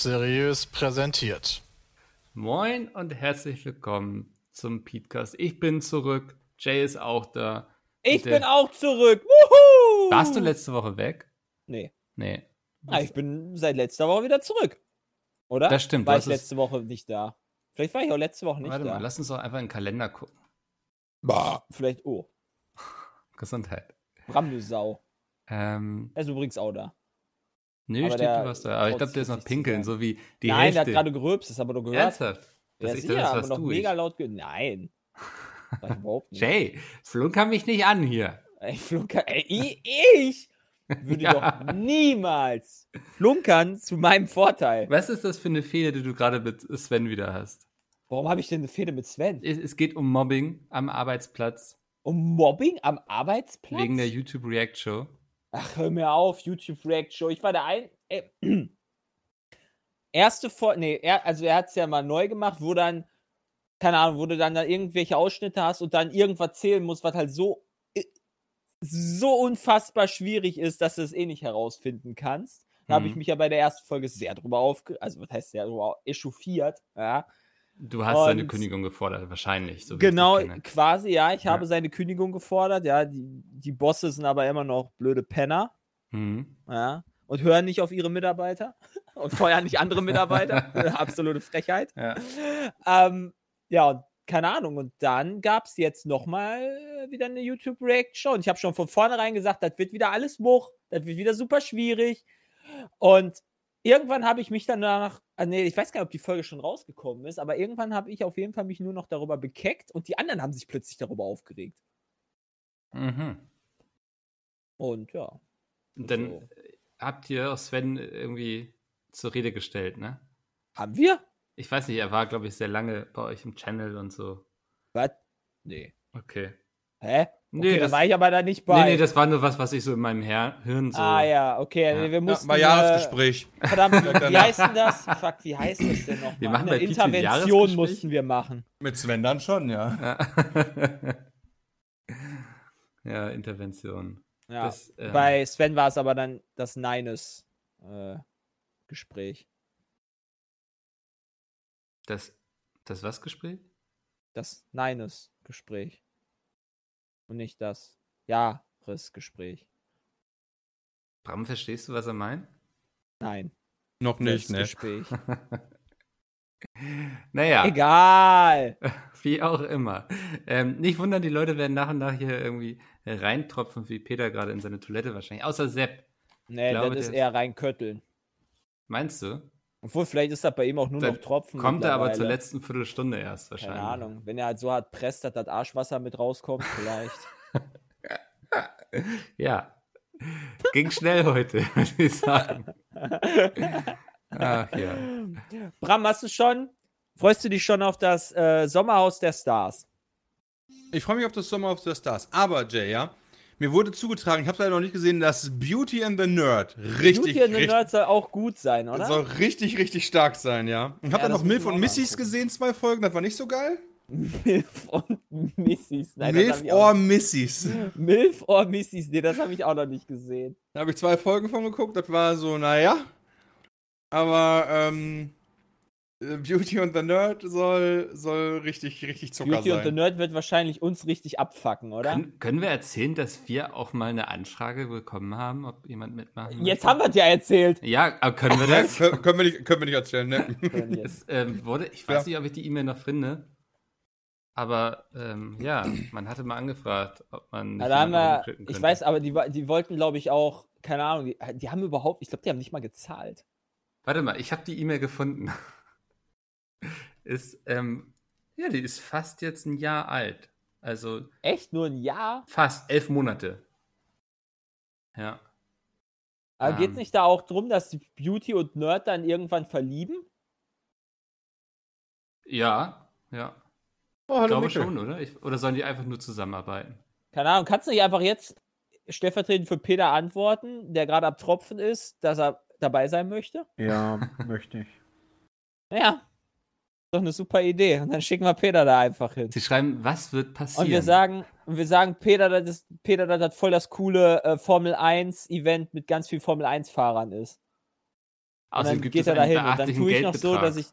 Seriös präsentiert. Moin und herzlich willkommen zum Podcast. Ich bin zurück, Jay ist auch da. Ich bin auch zurück. Wuhu! Warst du letzte Woche weg? Nee. Nee. Ah, ich bin seit letzter Woche wieder zurück. Oder? Das stimmt, War ich letzte Woche nicht da. Vielleicht war ich auch letzte Woche nicht Warte da. mal, lass uns doch einfach in den Kalender gucken. Bah. Vielleicht, oh, Gesundheit. Bram, du Sau. Ähm, Er ist übrigens auch da. Nö, Aber steht der du was da. Aber ich glaube, der ist noch pinkeln, so wie die Nein, der Hälfte. hat gerade gerülpst, das wir doch gehört. Ernsthaft? Ja, Das ist sicher, das, was du mega laut gehört. Nein. Überhaupt nicht. Jay, flunker mich nicht an hier. Ey, Flunkern, ey, ich, ich würde Ja. doch niemals flunkern zu meinem Vorteil. Was ist das für eine Fehde, die du gerade mit Sven wieder hast? Warum habe ich denn eine Fehde mit Sven? Es, es geht um Mobbing am Arbeitsplatz Um Mobbing am Arbeitsplatz? wegen der YouTube React Show. Ach, hör mir auf, YouTube React Show. Ich war der ein. Äh, erste Vor. Nee, er, also er hat es ja mal neu gemacht, wo dann, keine Ahnung, wo du dann da irgendwelche Ausschnitte hast und dann irgendwas zählen musst, was halt so. äh, so unfassbar schwierig ist, dass du es eh nicht herausfinden kannst. Da habe ich Mhm. mich ja bei der ersten Folge sehr drüber aufge... Also, was heißt sehr drüber echauffiert, ja. Du hast seine Und- Kündigung gefordert, wahrscheinlich. So Genau, quasi, ja. Ich Ja. habe seine Kündigung gefordert, ja. Die, die Bosse sind aber immer noch blöde Penner. Mhm. Ja. Und hören nicht auf ihre Mitarbeiter und feuern nicht andere Mitarbeiter. Absolute Frechheit. Ja. Ähm, ja, und keine Ahnung. Und dann gab es jetzt nochmal wieder eine YouTube-React-Show. Und ich habe schon von vornherein gesagt, das wird wieder alles Much. Das wird wieder super schwierig. Und irgendwann habe ich mich danach, ah, nee, ich weiß gar nicht, ob die Folge schon rausgekommen ist, aber irgendwann habe ich auf jeden Fall mich nur noch darüber bekeckt und die anderen haben sich plötzlich darüber aufgeregt. Mhm. Und ja. Und dann So. habt ihr auch Sven irgendwie zur Rede gestellt, ne? Haben wir? Ich weiß nicht, er war, glaube ich, sehr lange bei euch im Channel und so. Was? Nee. Okay. Hä? Nee, Okay, da das- war ich aber da nicht bei. Nee, nee, das war nur was, was ich so in meinem Her Hirn so. Ah ja, okay, Ja. nee, wir Ja, mussten. mal äh, Jahresgespräch. verdammt, wie heißt denn das? Fuck, wie heißt das denn nochmal? Wir machen Eine Intervention mussten wir machen. Mit Sven dann schon, ja. Ja, ja Intervention. Ja. Das, ähm, bei Sven war es aber dann das Neines äh, Gespräch. Das, das was Gespräch? Das Neines Gespräch. Und nicht das Jahresgespräch. Bram, verstehst du, was er meint? Nein. Noch nicht, das ne? Gespräch. Naja, Egal. wie auch immer. Ähm, nicht wundern, die Leute werden nach und nach hier irgendwie reintropfen, wie Peter gerade in seine Toilette wahrscheinlich. Außer Sepp. Nee, glaube, das ist eher rein Kötteln. Meinst du? Obwohl, vielleicht ist das bei ihm auch nur Dann noch Tropfen. Kommt er aber zur letzten Viertelstunde erst wahrscheinlich. Keine Ahnung. Wenn er halt so hart presst, dass das Arschwasser mit rauskommt, vielleicht. Ja. Ging schnell heute, würde ich sagen. Ach ja. Bram, hast du schon? Freust du dich schon auf das äh, Sommerhaus der Stars? Ich freue mich auf das Sommer of the Stars. Aber, Jay, ja, mir wurde zugetragen, ich habe es leider noch nicht gesehen, dass Beauty and the Nerd richtig, Beauty and the richtig, Nerd soll auch gut sein, oder? soll richtig, richtig stark sein, ja. Ich habe Ja, dann noch Milf und Missys gesehen, zwei Folgen, das war nicht so geil. Milf und Missys. Nein, Milf or Missys. Milf or Missys. Nee, das habe ich auch noch nicht gesehen. Da habe ich zwei Folgen von geguckt, das war so, naja. Aber, ähm, äh, Beauty and the Nerd soll, soll richtig, richtig Zucker Beauty and the sein. Nerd wird wahrscheinlich uns richtig abfacken, oder? Können, können wir erzählen, dass wir auch mal eine Anfrage bekommen haben, ob jemand mitmachen Jetzt haben wir es ja erzählt. Ja, aber können wir das? können, können, wir nicht, können wir nicht erzählen, ne? es ähm, wurde, ich weiß Ja. nicht, ob ich die E-Mail noch finde. Aber ähm, ja, man hatte mal angefragt, ob man. Nicht da haben wir, ich weiß, aber die, die wollten, glaube ich, auch, keine Ahnung, die, die haben überhaupt, ich glaube, die haben nicht mal gezahlt. Warte mal, ich habe die E-Mail gefunden. Ist, ähm, ja, die ist fast jetzt ein Jahr alt. Also Echt? Nur ein Jahr? fast elf Monate. Ja. Aber Ähm. geht es nicht da auch drum, dass die Beauty und Nerd dann irgendwann verlieben? Ja, ja. Oh, Ich hallo glaube Mikkel. schon, oder? Ich, oder sollen die einfach nur zusammenarbeiten? Keine Ahnung, kannst du nicht einfach jetzt stellvertretend für Peter antworten, der gerade am Tropfen ist, dass er dabei sein möchte? Ja, möchte ich. Naja, doch eine super Idee. Und dann schicken wir Peter da einfach hin. Sie schreiben, was wird passieren? Und wir sagen, und wir sagen, Peter, das ist, Peter, das hat voll das coole äh, Formel 1 Event mit ganz viel Formel 1 Fahrern ist. Und Außerdem dann gibt geht es er einen dahin und dann beachtlichen tue ich noch so, dass ich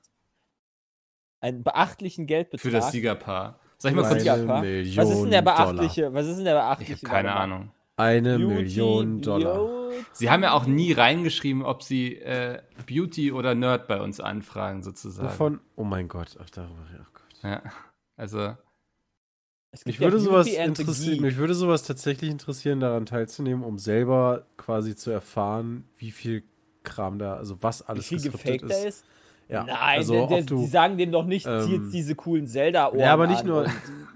einen beachtlichen Geldbetrag. für das Siegerpaar. Soll ich mal kurz... Was ist denn der Dollar. beachtliche? Was ist denn der Ich beachtliche? habe keine. Ahnung. Eine Beauty, Million Dollar. Beauty. Sie haben ja auch nie reingeschrieben, ob sie äh, Beauty oder Nerd bei uns anfragen, sozusagen. Wovon? Oh mein Gott, ach darüber. Ach Gott. Ja. Also, Es gibt Mich ja würde, sowas interessieren, mich würde sowas tatsächlich interessieren, daran teilzunehmen, um selber quasi zu erfahren, wie viel Kram da, also was Wie alles viel geskriptet gefaked da ist? Ja, Nein, also der, der, du, die sagen dem doch nicht, zieh ähm, jetzt diese coolen Zelda-Ohren Ja, aber nicht an nur,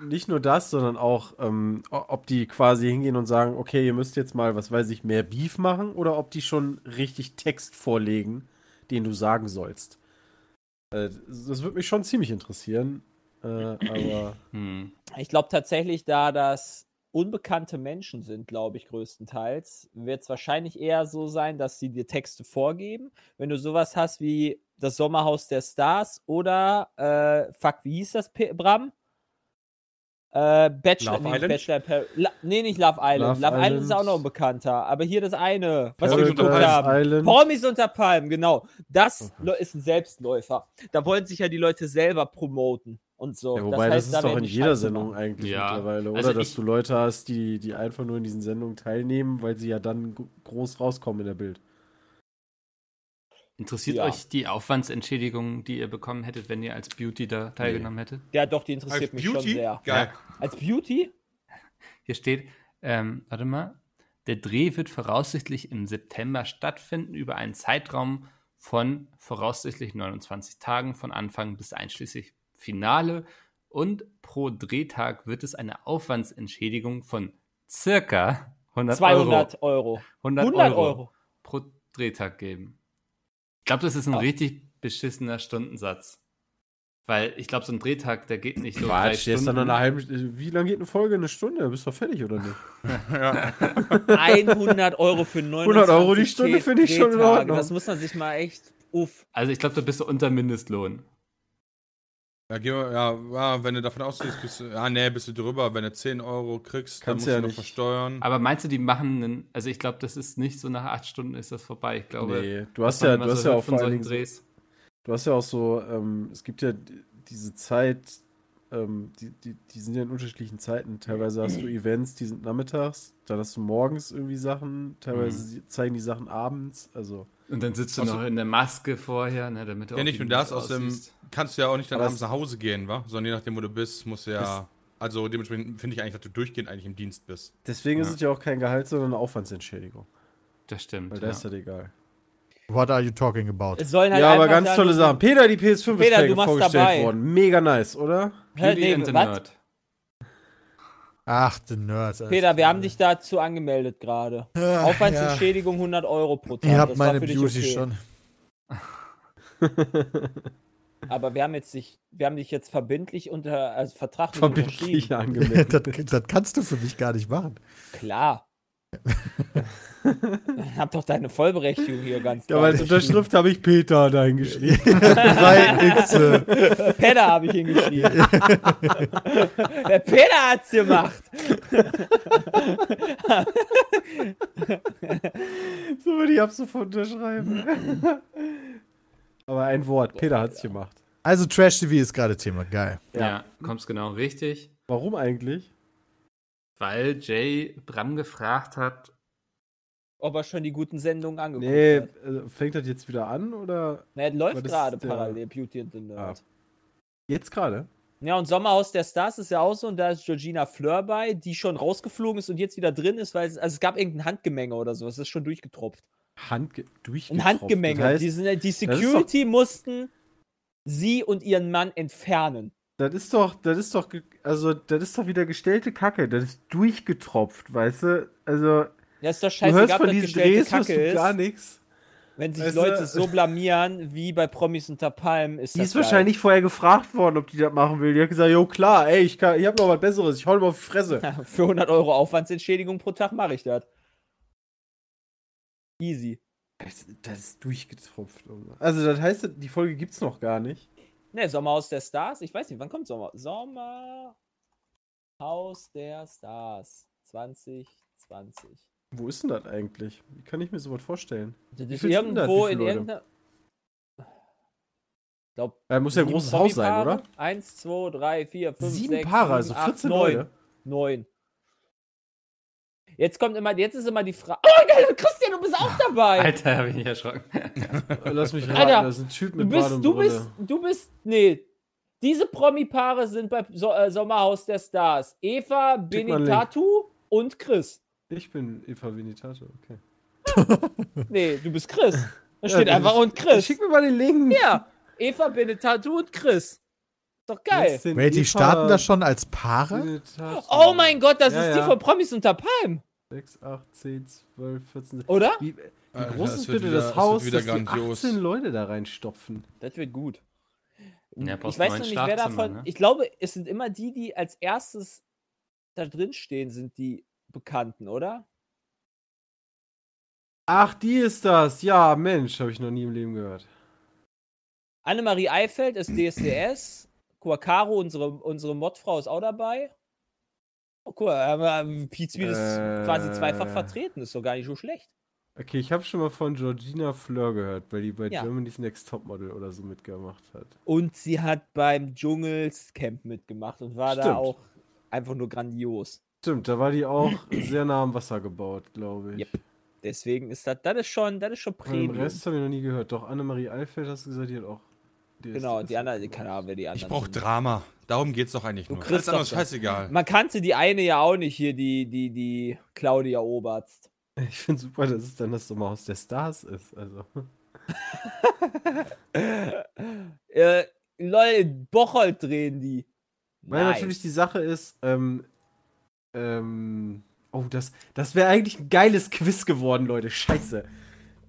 nicht nur das, sondern auch, ähm, ob die quasi hingehen und sagen, okay, ihr müsst jetzt mal, was weiß ich, mehr Beef machen oder ob die schon richtig Text vorlegen, den du sagen sollst. Äh, das würde mich schon ziemlich interessieren. Äh, aber hm. Ich glaube tatsächlich, da das unbekannte Menschen sind, glaube ich, größtenteils, wird es wahrscheinlich eher so sein, dass sie dir Texte vorgeben. Wenn du sowas hast wie das Sommerhaus der Stars oder, äh, fuck, wie hieß das, P Bram? Äh, Bachelor, Love nee, Island? Bachelor Par La nee, nicht Love Island. Love Love, Island ist auch noch ein bekannter. Aber hier das eine, was wir Promis geguckt unter haben. Island. Promis unter Palmen, genau. Das lo- ist ein Selbstläufer. Da wollen sich ja die Leute selber promoten und so. Ja, wobei, das, heißt, ist da doch in jeder Scheiße Sendung machen. eigentlich Ja. mittlerweile, oder? Also Dass du Leute hast, die, die einfach nur in diesen Sendungen teilnehmen, weil sie ja dann groß rauskommen in der Bild. Interessiert Ja. euch die Aufwandsentschädigung, die ihr bekommen hättet, wenn ihr als Beauty da teilgenommen hättet? Ja, doch, die interessiert Als mich Beauty? schon sehr. Geil. Als Beauty? Hier steht, ähm, warte mal, der Dreh wird voraussichtlich im September stattfinden über einen Zeitraum von voraussichtlich 29 Tagen von Anfang bis einschließlich Finale und pro Drehtag wird es eine Aufwandsentschädigung von circa 100 200 Euro, Euro. 100, 100 Euro, Euro. pro Drehtag geben. Ich glaube, das ist ein Ja. richtig beschissener Stundensatz. Weil ich glaube, so ein Drehtag, der geht nicht so drei Quatsch, dann Stunden. noch eine halbe Wie lange geht eine Folge? Eine Stunde? Bist du fertig oder nicht? 100 Euro für 29 100 Euro die Stunde finde ich schon in. Ordnung. Das muss man sich mal echt. Uff. Also ich glaube, da bist du unter Mindestlohn. Ja, geh mal, ja, ja, wenn du davon ausgehst, bist du, ja, nee, bist du drüber. Wenn du 10 Euro kriegst, dann Kannst musst ja du noch nicht. versteuern. Aber meinst du, die machen einen, also ich glaube, das ist nicht so nach acht Stunden ist das vorbei. Ich glaube, nee, du hast ja, du hast so ja auch von vor allen solchen Dingen. Du hast ja auch so, ähm, es gibt ja diese Zeit, ähm, die, die, die sind ja in unterschiedlichen Zeiten. Teilweise hast du Events, die sind nachmittags, dann hast du morgens irgendwie Sachen, teilweise Mhm. sie- zeigen die Sachen abends, also. Und dann sitzt du noch in der Maske vorher, ne, damit du Ja, auch nicht nur das, aus dem kannst du ja auch nicht dann abends nach Hause gehen, wa? Sondern je nachdem, wo du bist, musst du ja. Also dementsprechend finde ich eigentlich, dass du durchgehend eigentlich im Dienst bist. Deswegen ist Ja. es ja auch kein Gehalt, sondern eine Aufwandsentschädigung. Das stimmt. Weil ja. da ist das egal. What are you talking about? Es sollen halt ja, aber ganz tolle Sachen. Peter, die PS5 Peter, ist vorgestellt dabei. worden. Mega nice, oder? Beauty nee, and the? Nerd. Ach, the Nerd. Peter, wir haben dich dazu angemeldet gerade. Ja, Aufwandsentschädigung 100 Euro pro Tag. Ihr habt meine Beauty okay. schon. Aber wir haben jetzt dich, wir haben dich jetzt verbindlich unter, also vertraglich Verbindlich angemeldet. das, das kannst du für mich gar nicht machen. Klar. Hab doch deine Vollberechtigung hier ganz Ja, aber als. Unterschrift habe ich Peter da hingeschrieben. Drei X. Peter habe ich hingeschrieben. Der Peter hat's gemacht. so würde ich ab sofort unterschreiben. aber ein Wort. Peter hat's gemacht. Also Trash TV ist gerade Thema. Geil. Ja, kommst genau richtig. Warum eigentlich? Weil Jay Bram gefragt hat, Ob er schon die guten Sendungen angeguckt Nee, hat. äh, fängt das jetzt wieder an oder Na, es aber läuft das gerade der- parallel, Beauty and the Nerd. Ah. jetzt gerade? Ja, und Sommerhaus der Stars ist ja auch so, und da ist Georgina Fleur bei, die schon rausgeflogen ist und jetzt wieder drin ist, weil es, also es gab irgendein Handgemenge oder so, es ist schon durchgetropft. Hand durch Ein Handgemenge. Das heißt, die, sind, die ist doch- Security mussten sie und ihren Mann entfernen. Das ist doch, das ist doch, also das ist doch wieder gestellte Kacke. Das ist durchgetropft, weißt du? Also Ja, ist doch du scheißegal, hörst von das diesen Drehs Kacke du gar nichts. Wenn sich Weißt du- Leute so blamieren wie bei Promis unter Palmen, ist Die das ist geil. wahrscheinlich vorher gefragt worden, ob die das machen will. Die hat gesagt, jo klar, ey, ich, kann- ich hab noch was Besseres, ich hau dir mal auf die Fresse. Für 100 Euro Aufwandsentschädigung pro Tag mache ich das. Easy. Das, das ist durchgetropft. Also das heißt, die Folge gibt's noch gar nicht. Ne, Sommerhaus der Stars? Ich weiß nicht, wann kommt Sommer? Sommerhaus der Stars 2020. Wo ist denn das eigentlich? Wie kann ich mir sowas vorstellen? Das ist irgendwo in irgendeiner. Da muss ja ein großes Haus sein, oder? Eins, zwei, drei, vier, fünf, Sieben sechs, Paare, sieben, also acht, 14 neun. Leute. Neun. Jetzt kommt immer, jetzt ist immer die Frage. Oh, geil, Christian, du bist auch dabei. Alter, hab ich nicht erschrocken. Lass mich raten, Alter, das ist ein Typ du mit bist, Bart und du bist, du bist, nee. Diese Promi-Paare sind bei so äh, Sommerhaus der Stars. Eva. Benitatu und Chris. Ich bin Eva Venitato, okay. Nee, du bist Chris. Da Ja, steht das einfach ist- und Chris. Schick mir mal den Link. Ja, Eva, Benitatu und Chris. Ist doch geil. Wait, die starten das schon als Paare? Oh mein Gott, das Ja, ist die ja. von Promis unter Palm, 6, 8, 10, 12, 14. oder? Wie, wie Alter, groß das ist bitte wieder- das das Haus, wieder dass die grandios. 18 Leute da reinstopfen? Das wird gut. Ja, ich weiß noch nicht, wer davon. ne? Ich glaube, es sind immer die, die als erstes da drin stehen, sind die Bekannten, oder? Ach, die ist das. Ja, Mensch, habe ich noch nie im Leben gehört. Annemarie Eifeld ist DSDS. Quacaro, unsere, unsere Modfrau, ist auch dabei. Oh, cool. Aber Pizmeet ist Äh. quasi zweifach vertreten. Ist doch gar nicht so schlecht. Okay, ich habe schon mal von Georgina Fleur gehört, weil die bei Ja. Germany's Next Topmodel oder so mitgemacht hat. Und sie hat beim Dschungelscamp mitgemacht und war da Stimmt. auch einfach nur grandios. Stimmt, da war die auch sehr nah am Wasser gebaut, glaube ich. Yep. Deswegen ist das, das ist schon, das ist schon Und Den Premium. Rest habe ich noch nie gehört. Doch, Annemarie Eifeld hast du gesagt, die hat auch. die ist- Genau, ist die anderen, keine Ahnung, wer die anderen Ich brauche. Drama. Darum geht's doch eigentlich Du nur. kriegst Alles andere doch ist das. scheißegal. Man kannte die eine ja auch nicht hier, die, die, die Claudia Oberst. Ich finde super, dass es dann das Sommerhaus der Stars ist. Also. Äh, Leute, Bocholt drehen die. Weil Nice. natürlich die Sache ist, ähm, ähm, oh, das, das wäre eigentlich ein geiles Quiz geworden, Leute. Scheiße.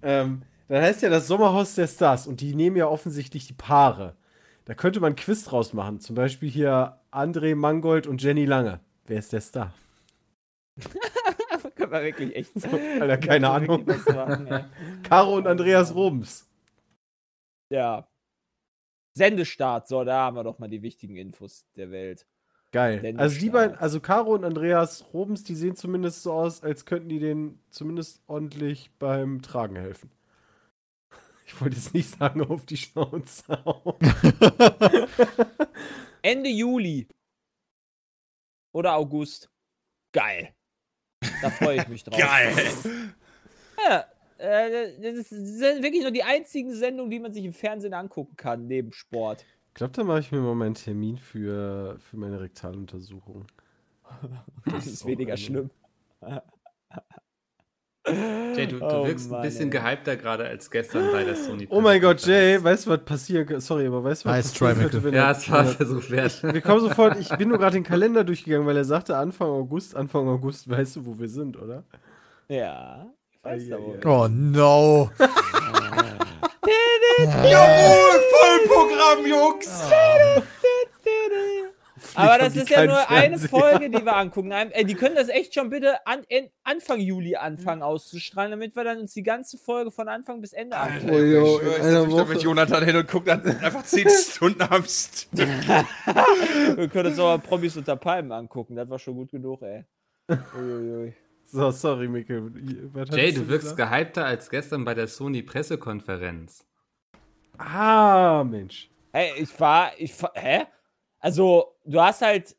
Ähm, dann heißt ja das Sommerhaus der Stars und die nehmen ja offensichtlich die Paare. Da könnte man ein Quiz draus machen. Zum Beispiel hier André Mangold und Jenny Lange. Wer ist der Star? Können wir wirklich echt so. Alter, keine Ahnung. machen, ey. Caro und Andreas Robens. Ja. Sendestart, so, da haben wir doch mal die wichtigen Infos der Welt. Geil. Also die beiden, also Caro und Andreas Robens, die sehen zumindest so aus, als könnten die denen zumindest ordentlich beim Tragen helfen. Ich wollte jetzt nicht sagen, auf die Schnauze. Ende Juli. Oder August. Geil. Da freue ich mich drauf. Geil. Ja, äh, das sind wirklich nur die einzigen Sendungen, die man sich im Fernsehen angucken kann, neben Sport. Ich glaube, da mache ich mir mal meinen Termin für, für meine Rektaluntersuchung. Das ist auch weniger eine- schlimm. Jay, du, du Oh wirkst Mann, ein bisschen ey. gehypter gerade als gestern bei der Sony. Oh mein Gott. Jay, weißt du, was passieren kann? Sorry, aber weißt du, was Nice passieren try, könnte, wenn Ja, es war Versuch wert. Wir kommen sofort, ich bin nur gerade den Kalender durchgegangen, weil er sagte Anfang August, Anfang August, weißt du, wo wir sind, oder? Ja. Ich weiß ei. Oh no. Jawohl, Vollprogramm, Jungs. Aber das ist ja nur eine Fernseher. Folge, die wir angucken. Ein- Ey, die können das echt schon bitte an, Anfang Juli anfangen auszustrahlen, damit wir dann uns die ganze Folge von Anfang bis Ende angucken. Oh, jo, ich in schwör, einer ich setz mich da Woche. mit Jonathan hin und guck dann einfach 10 Stunden am Stück. Wir können uns auch mal Promis unter Palmen angucken. Das war schon gut genug, ey. Uiuiui. So, sorry, Mikkel. Was Jay, du wirkst gesagt? gehypter als gestern bei der Sony Pressekonferenz. Ah, Mensch. Hey, ich war, ich war, hä? Also, du hast halt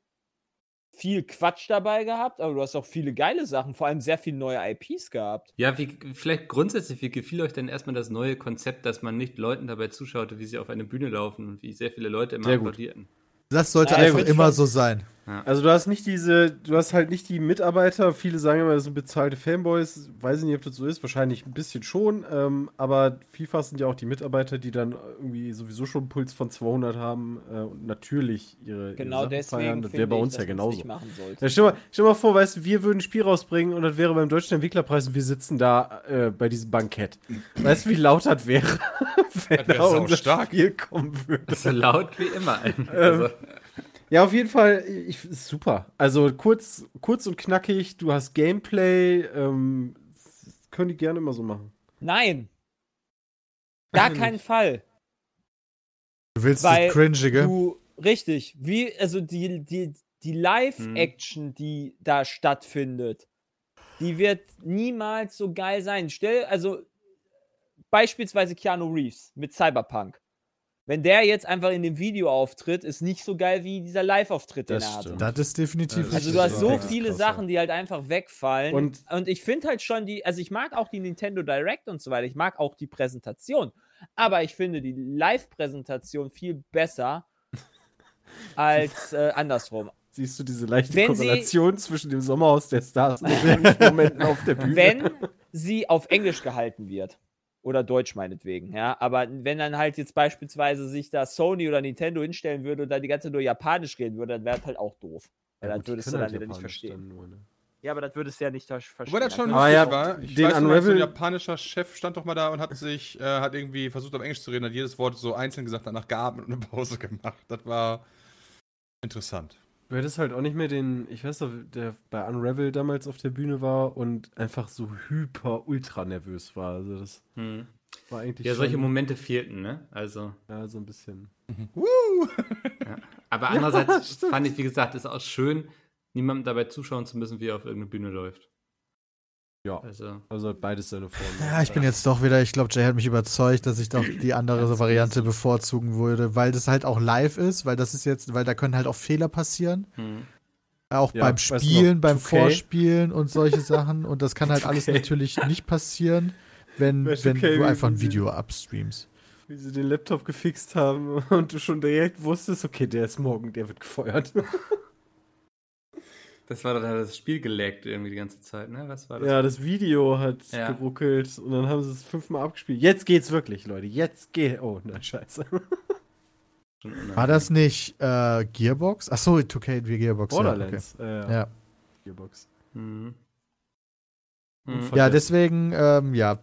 viel Quatsch dabei gehabt, aber du hast auch viele geile Sachen, vor allem sehr viele neue IPs gehabt. Ja, wie, vielleicht grundsätzlich, wie gefiel euch denn erstmal das neue Konzept, dass man nicht Leuten dabei zuschaute, wie sie auf eine Bühne laufen und wie sehr viele Leute immer Sehr gut. applaudierten? Das sollte Ja, einfach immer schon. so sein. Also du hast nicht diese, du hast halt nicht die Mitarbeiter, viele sagen immer, das sind bezahlte Fanboys, weiß ich nicht, ob das so ist, wahrscheinlich ein bisschen schon, ähm, aber vielfach sind ja auch die Mitarbeiter, die dann irgendwie sowieso schon einen Puls von 200 haben äh, und natürlich ihre, Genau ihre deswegen. feiern. Das finde wäre bei ich, uns dass ja genauso. nicht machen sollte. Ja, stell, mal, stell mal vor, weißt du, wir würden ein Spiel rausbringen und das wäre beim Deutschen Entwicklerpreis und wir sitzen da äh, bei diesem Bankett. Weißt du, wie laut das wäre, wenn Das wär da unser saustark. Spiel kommen würde? So laut wie immer. Ähm, Also, Ja, auf jeden Fall, ich, super. Also kurz, kurz und knackig, du hast Gameplay, ähm, das können die gerne immer so machen. Nein. Gar Ach, keinen Fall. Du willst Weil das Cringige. Du, richtig, wie, also die, die, die Live-Action, die da stattfindet, die wird niemals so geil sein. Stell, also beispielsweise Keanu Reeves mit Cyberpunk. Wenn der jetzt einfach in dem Video auftritt, ist nicht so geil wie dieser Live-Auftritt, den Das er hatte. Das ist definitiv Also Also du hast so viele krass, Sachen, die halt einfach wegfallen. Und, Und- ich finde halt schon die, also ich mag auch die Nintendo Direct und so weiter. Ich mag auch die Präsentation. Aber ich finde die Live-Präsentation viel besser als äh, andersrum. Siehst du diese leichte Wenn sie- Korrelation zwischen dem Sommerhaus der Stars und den Momenten auf der Bühne? Wenn sie auf Englisch gehalten wird. Oder Deutsch meinetwegen, ja. Aber wenn dann halt jetzt beispielsweise sich da Sony oder Nintendo hinstellen würde und dann die ganze Zeit nur Japanisch reden würde, dann wäre das halt auch doof. Weil Ja, die würdest du dann halt wieder nicht Japanisch verstehen. dann nur, ne? Ja, aber das würdest du ja nicht ver- verstehen. Wobei das schon Dann Aber lustig ja, war. Ich den weiß mal, so ein Unravel- japanischer Chef stand doch mal da und hat sich, äh, hat irgendwie versucht auf Englisch zu reden, hat jedes Wort so einzeln gesagt, danach geatmet und eine Pause gemacht. Das war interessant. Du hättest halt auch nicht mehr den, ich weiß noch, der bei Unravel damals auf der Bühne war und einfach so hyper ultra nervös war. Also das Hm. war eigentlich Ja, solche Momente fehlten, ne? Also. ja, so ein bisschen. Aber andererseits fand ich, wie gesagt, ist auch schön, niemandem dabei zuschauen zu müssen, wie er auf irgendeine Bühne läuft. Ja, Also. also beides seine Form. Ja, ich bin jetzt doch wieder, ich glaube, Jay hat mich überzeugt, dass ich doch die andere Variante bevorzugen würde, weil das halt auch live ist, weil das ist jetzt, weil da können halt auch Fehler passieren. Hm. Auch Ja, beim Spielen, beim 2K? Vorspielen und solche Sachen. Und das kann halt alles 2K. natürlich nicht passieren, wenn, okay, du einfach ein Video abstreamst. Wie sie den Laptop gefixt haben und du schon direkt wusstest, okay, der ist morgen, der wird gefeuert. Das war dann das Spiel geleckt irgendwie die ganze Zeit, ne? Was war das? Ja, das Video hat Ja. geruckelt und dann haben sie es fünfmal abgespielt. Jetzt geht's wirklich, Leute. Jetzt geht. Oh, na scheiße. War das nicht äh, Gearbox? Achso, 2K wie Gearbox. Borderlands. äh, Ja, okay. ja. Gearbox. Hm. Und Hm. von- ja, deswegen, ähm, ja.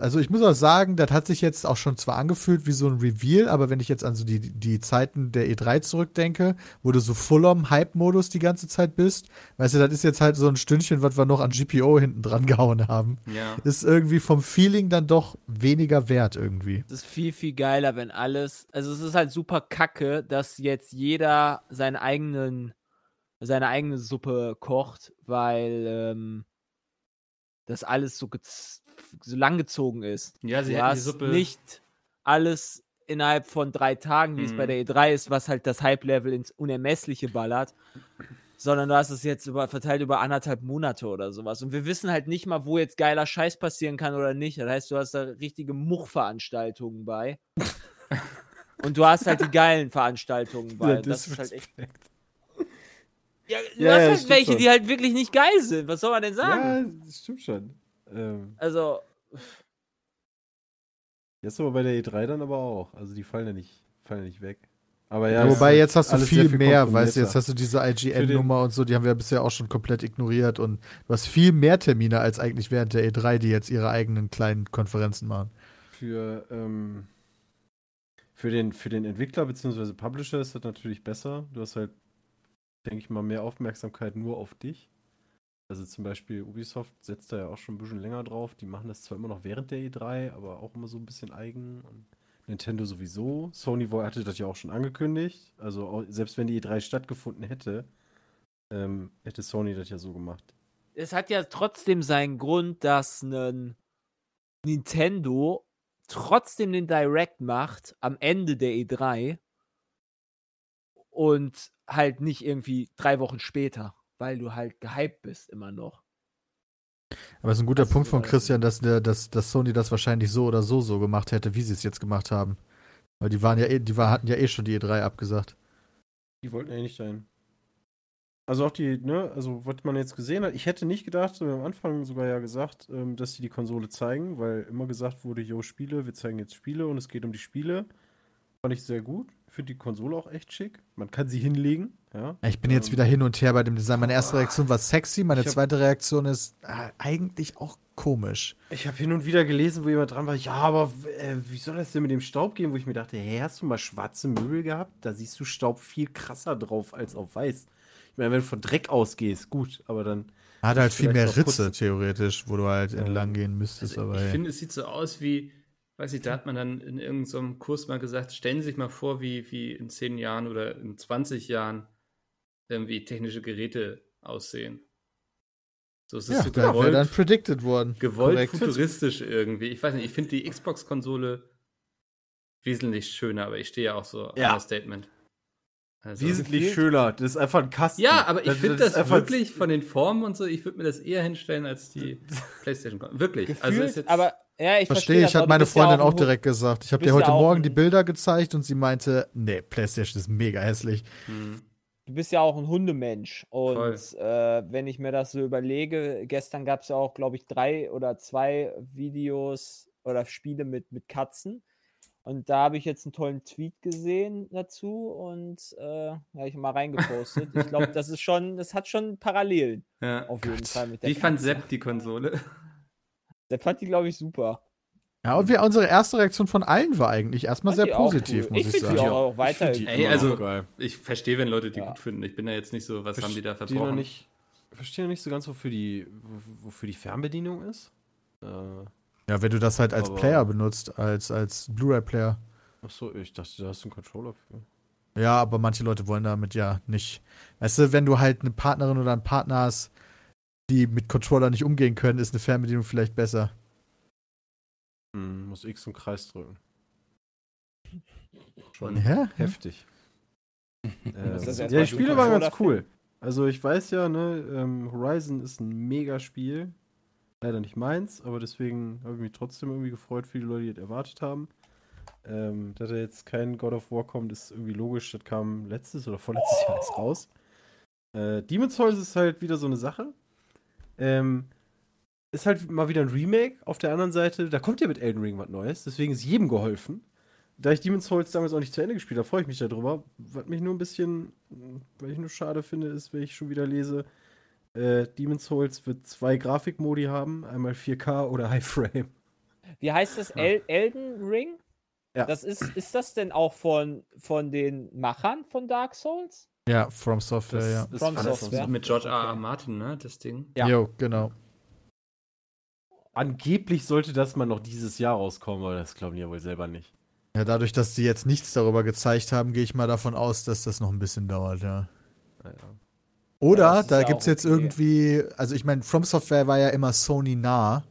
Also ich muss auch sagen, das hat sich jetzt auch schon zwar angefühlt wie so ein Reveal, aber wenn ich jetzt an so die, die Zeiten der E3 zurückdenke, wo du so full-on Hype-Modus die ganze Zeit bist, weißt du, das ist jetzt halt so ein Stündchen, was wir noch an GPO hinten dran gehauen haben. Ja. Ist irgendwie vom Feeling dann doch weniger wert irgendwie. Es ist viel, viel geiler, wenn alles. Also es ist halt super kacke, dass jetzt jeder seinen eigenen, seine eigene Suppe kocht, weil ähm, das alles so, gez- so langgezogen ist. Ja, sie du die hast Suppe. nicht alles innerhalb von drei Tagen, wie es bei Mhm. der E3 ist, was halt das Hype-Level ins Unermessliche ballert, sondern du hast es jetzt über, verteilt über anderthalb Monate oder sowas. Und wir wissen halt nicht mal, wo jetzt geiler Scheiß passieren kann oder nicht. Das heißt, du hast da richtige Muchveranstaltungen bei. Und du hast halt die geilen Veranstaltungen bei. Ja, das ist halt echt. Ja, du Ja, hast ja, halt welche, schon. die halt wirklich nicht geil sind. Was soll man denn sagen? Ja, das stimmt schon. Ähm, Also, jetzt aber bei der E3 dann aber auch. Also die fallen ja nicht, fallen ja nicht weg. Aber ja, Wobei jetzt hast du sehr viel mehr, weißt du, jetzt hast du diese IGN-Nummer und so, die haben wir bisher auch schon komplett ignoriert und du hast viel mehr Termine als eigentlich während der E3, die jetzt ihre eigenen kleinen Konferenzen machen. für, ähm, für, den, für den Entwickler bzw. Publisher ist das natürlich besser. Du hast halt, denke ich mal, mehr Aufmerksamkeit nur auf dich. Also zum Beispiel Ubisoft setzt da ja auch schon ein bisschen länger drauf. Die machen das zwar immer noch während der E3, aber auch immer so ein bisschen eigen. Und Nintendo sowieso. Sony hatte das ja auch schon angekündigt. Also selbst wenn die E3 stattgefunden hätte, ähm, hätte Sony das ja so gemacht. es hat ja trotzdem seinen Grund, dass ein Nintendo trotzdem den Direct macht am Ende der E3 und halt nicht irgendwie drei Wochen später, weil du halt gehypt bist immer noch. Aber es ist ein guter Das Punkt von. Christian, dass, der, dass, dass Sony das wahrscheinlich so oder so so gemacht hätte, wie sie es jetzt gemacht haben. Weil die waren ja eh, die war, hatten ja eh schon die E3 abgesagt. Die wollten ja nicht dahin. Also auch die, ne, also was man jetzt gesehen hat, ich hätte nicht gedacht, so am Anfang sogar ja gesagt, ähm, dass sie die Konsole zeigen, weil immer gesagt wurde, yo, Spiele, wir zeigen jetzt Spiele und es geht um die Spiele. Fand ich sehr gut. Finde die Konsole auch echt schick. Man kann sie hinlegen, ja. Ich bin jetzt Ähm, wieder hin und her bei dem Design. Meine erste Reaktion war sexy, meine hab- zweite Reaktion ist äh, eigentlich auch komisch. Ich habe hin und wieder gelesen, wo jemand dran war, ja, aber äh, wie soll das denn mit dem Staub gehen? Wo ich mir dachte, hey, hast du mal schwarze Möbel gehabt? Da siehst du Staub viel krasser drauf als auf weiß. Ich meine, wenn du von Dreck ausgehst, gut, aber dann Hat halt viel mehr Ritze, putzen. theoretisch, wo du halt entlang gehen müsstest. Also, aber ich hey. finde, es sieht so aus wie, weiß ich, da hat man dann in irgendeinem Kurs mal gesagt, stellen Sie sich mal vor, wie, wie in 10 Jahren oder in 20 Jahren irgendwie technische Geräte aussehen. So es ist ja, so da wäre gewollt, dann predicted worden. gewollt Korrekt. futuristisch irgendwie. Ich weiß nicht, ich finde die Xbox-Konsole wesentlich schöner, aber ich stehe ja auch so Ja. auf Statement. Also, Wesentlich Gefühlt- schöner. Das ist einfach ein Kasten. ja, aber ich finde das das, wirklich von den Formen und so, ich würde mir das eher hinstellen als die PlayStation. Wirklich. Gefühlt, also ist jetzt, aber ja, ich Verstehe, ich auch. hat Du meine ja Freundin auch Hu- direkt gesagt. Ich habe dir heute ja auch Morgen die Bilder gezeigt und sie meinte, nee, PlayStation ist mega hässlich. hm, Du bist ja auch ein Hundemensch. Und äh, wenn ich mir das so überlege, gestern gab es ja auch, glaube ich, drei oder zwei Videos oder Spiele mit, mit Katzen. Und da habe ich jetzt einen tollen Tweet gesehen dazu und äh, habe ich mal reingepostet. ich glaube, das ist schon, das hat schon Parallelen ja. auf jeden Fall mit der Wie fand. Sepp die Konsole? Der fand die, glaube ich, super. Ja, und wir, unsere erste Reaktion von allen war eigentlich erstmal Fand sehr positiv, cool. muss ich ich, finde sagen. die Ja. auch, auch weiter. Ich die Ey, also- geil. Ich verstehe, wenn Leute die Ja. gut finden. Ich bin da jetzt nicht so, was haben die da Verstehe noch verbrochen? nicht, verstehe noch nicht so ganz, wofür die, wo- wofür die Fernbedienung ist. Äh, Ja, wenn du das halt als Aber- Player benutzt, als, als Blu-ray-Player. achso, ich dachte, da hast du einen Controller für. Ja, aber manche Leute wollen damit ja nicht. Weißt du, wenn du halt eine Partnerin oder einen Partner hast, die mit Controller nicht umgehen können, ist eine Fernbedienung vielleicht besser. Hm, muss X und Kreis drücken. Schon. Ja? Heftig. Ähm, ja, die Spiele waren ganz cool. Also ich weiß ja, ne, ähm, Horizon ist ein Mega-Spiel. Leider nicht meins, aber deswegen habe ich mich trotzdem irgendwie gefreut für die Leute, die das erwartet haben. Ähm, dass da jetzt kein God of War kommt, ist irgendwie logisch. Das kam letztes oder vorletztes Jahr erst raus. Äh, Demon's Souls ist halt wieder so eine Sache. Ähm, ist halt mal wieder ein Remake. Auf der anderen Seite, da kommt ja mit Elden Ring was Neues, deswegen ist jedem geholfen. Da ich Demon's Souls damals auch nicht zu Ende gespielt habe, freue ich mich darüber. Was mich nur ein bisschen, weil ich nur schade finde, ist, wenn ich schon wieder lese, äh, Demon's Souls wird zwei Grafikmodi haben, einmal 4K oder High Frame. Wie heißt das? El Elden Ring? Ja. Das ist, ist das denn auch von, von den Machern von Dark Souls? Ja, From Software, ja. ist From Software. so. Mit George R. R. Martin, ne? Das Ding. Ja. Jo, genau. Angeblich sollte das mal noch dieses Jahr rauskommen, aber das glauben die ja wohl selber nicht. Ja, dadurch, dass sie jetzt nichts darüber gezeigt haben, gehe ich mal davon aus, dass das noch ein bisschen dauert, ja. Naja. Oder Ja, da ja gibt es jetzt okay. irgendwie, also ich meine, From Software war ja immer Sony nah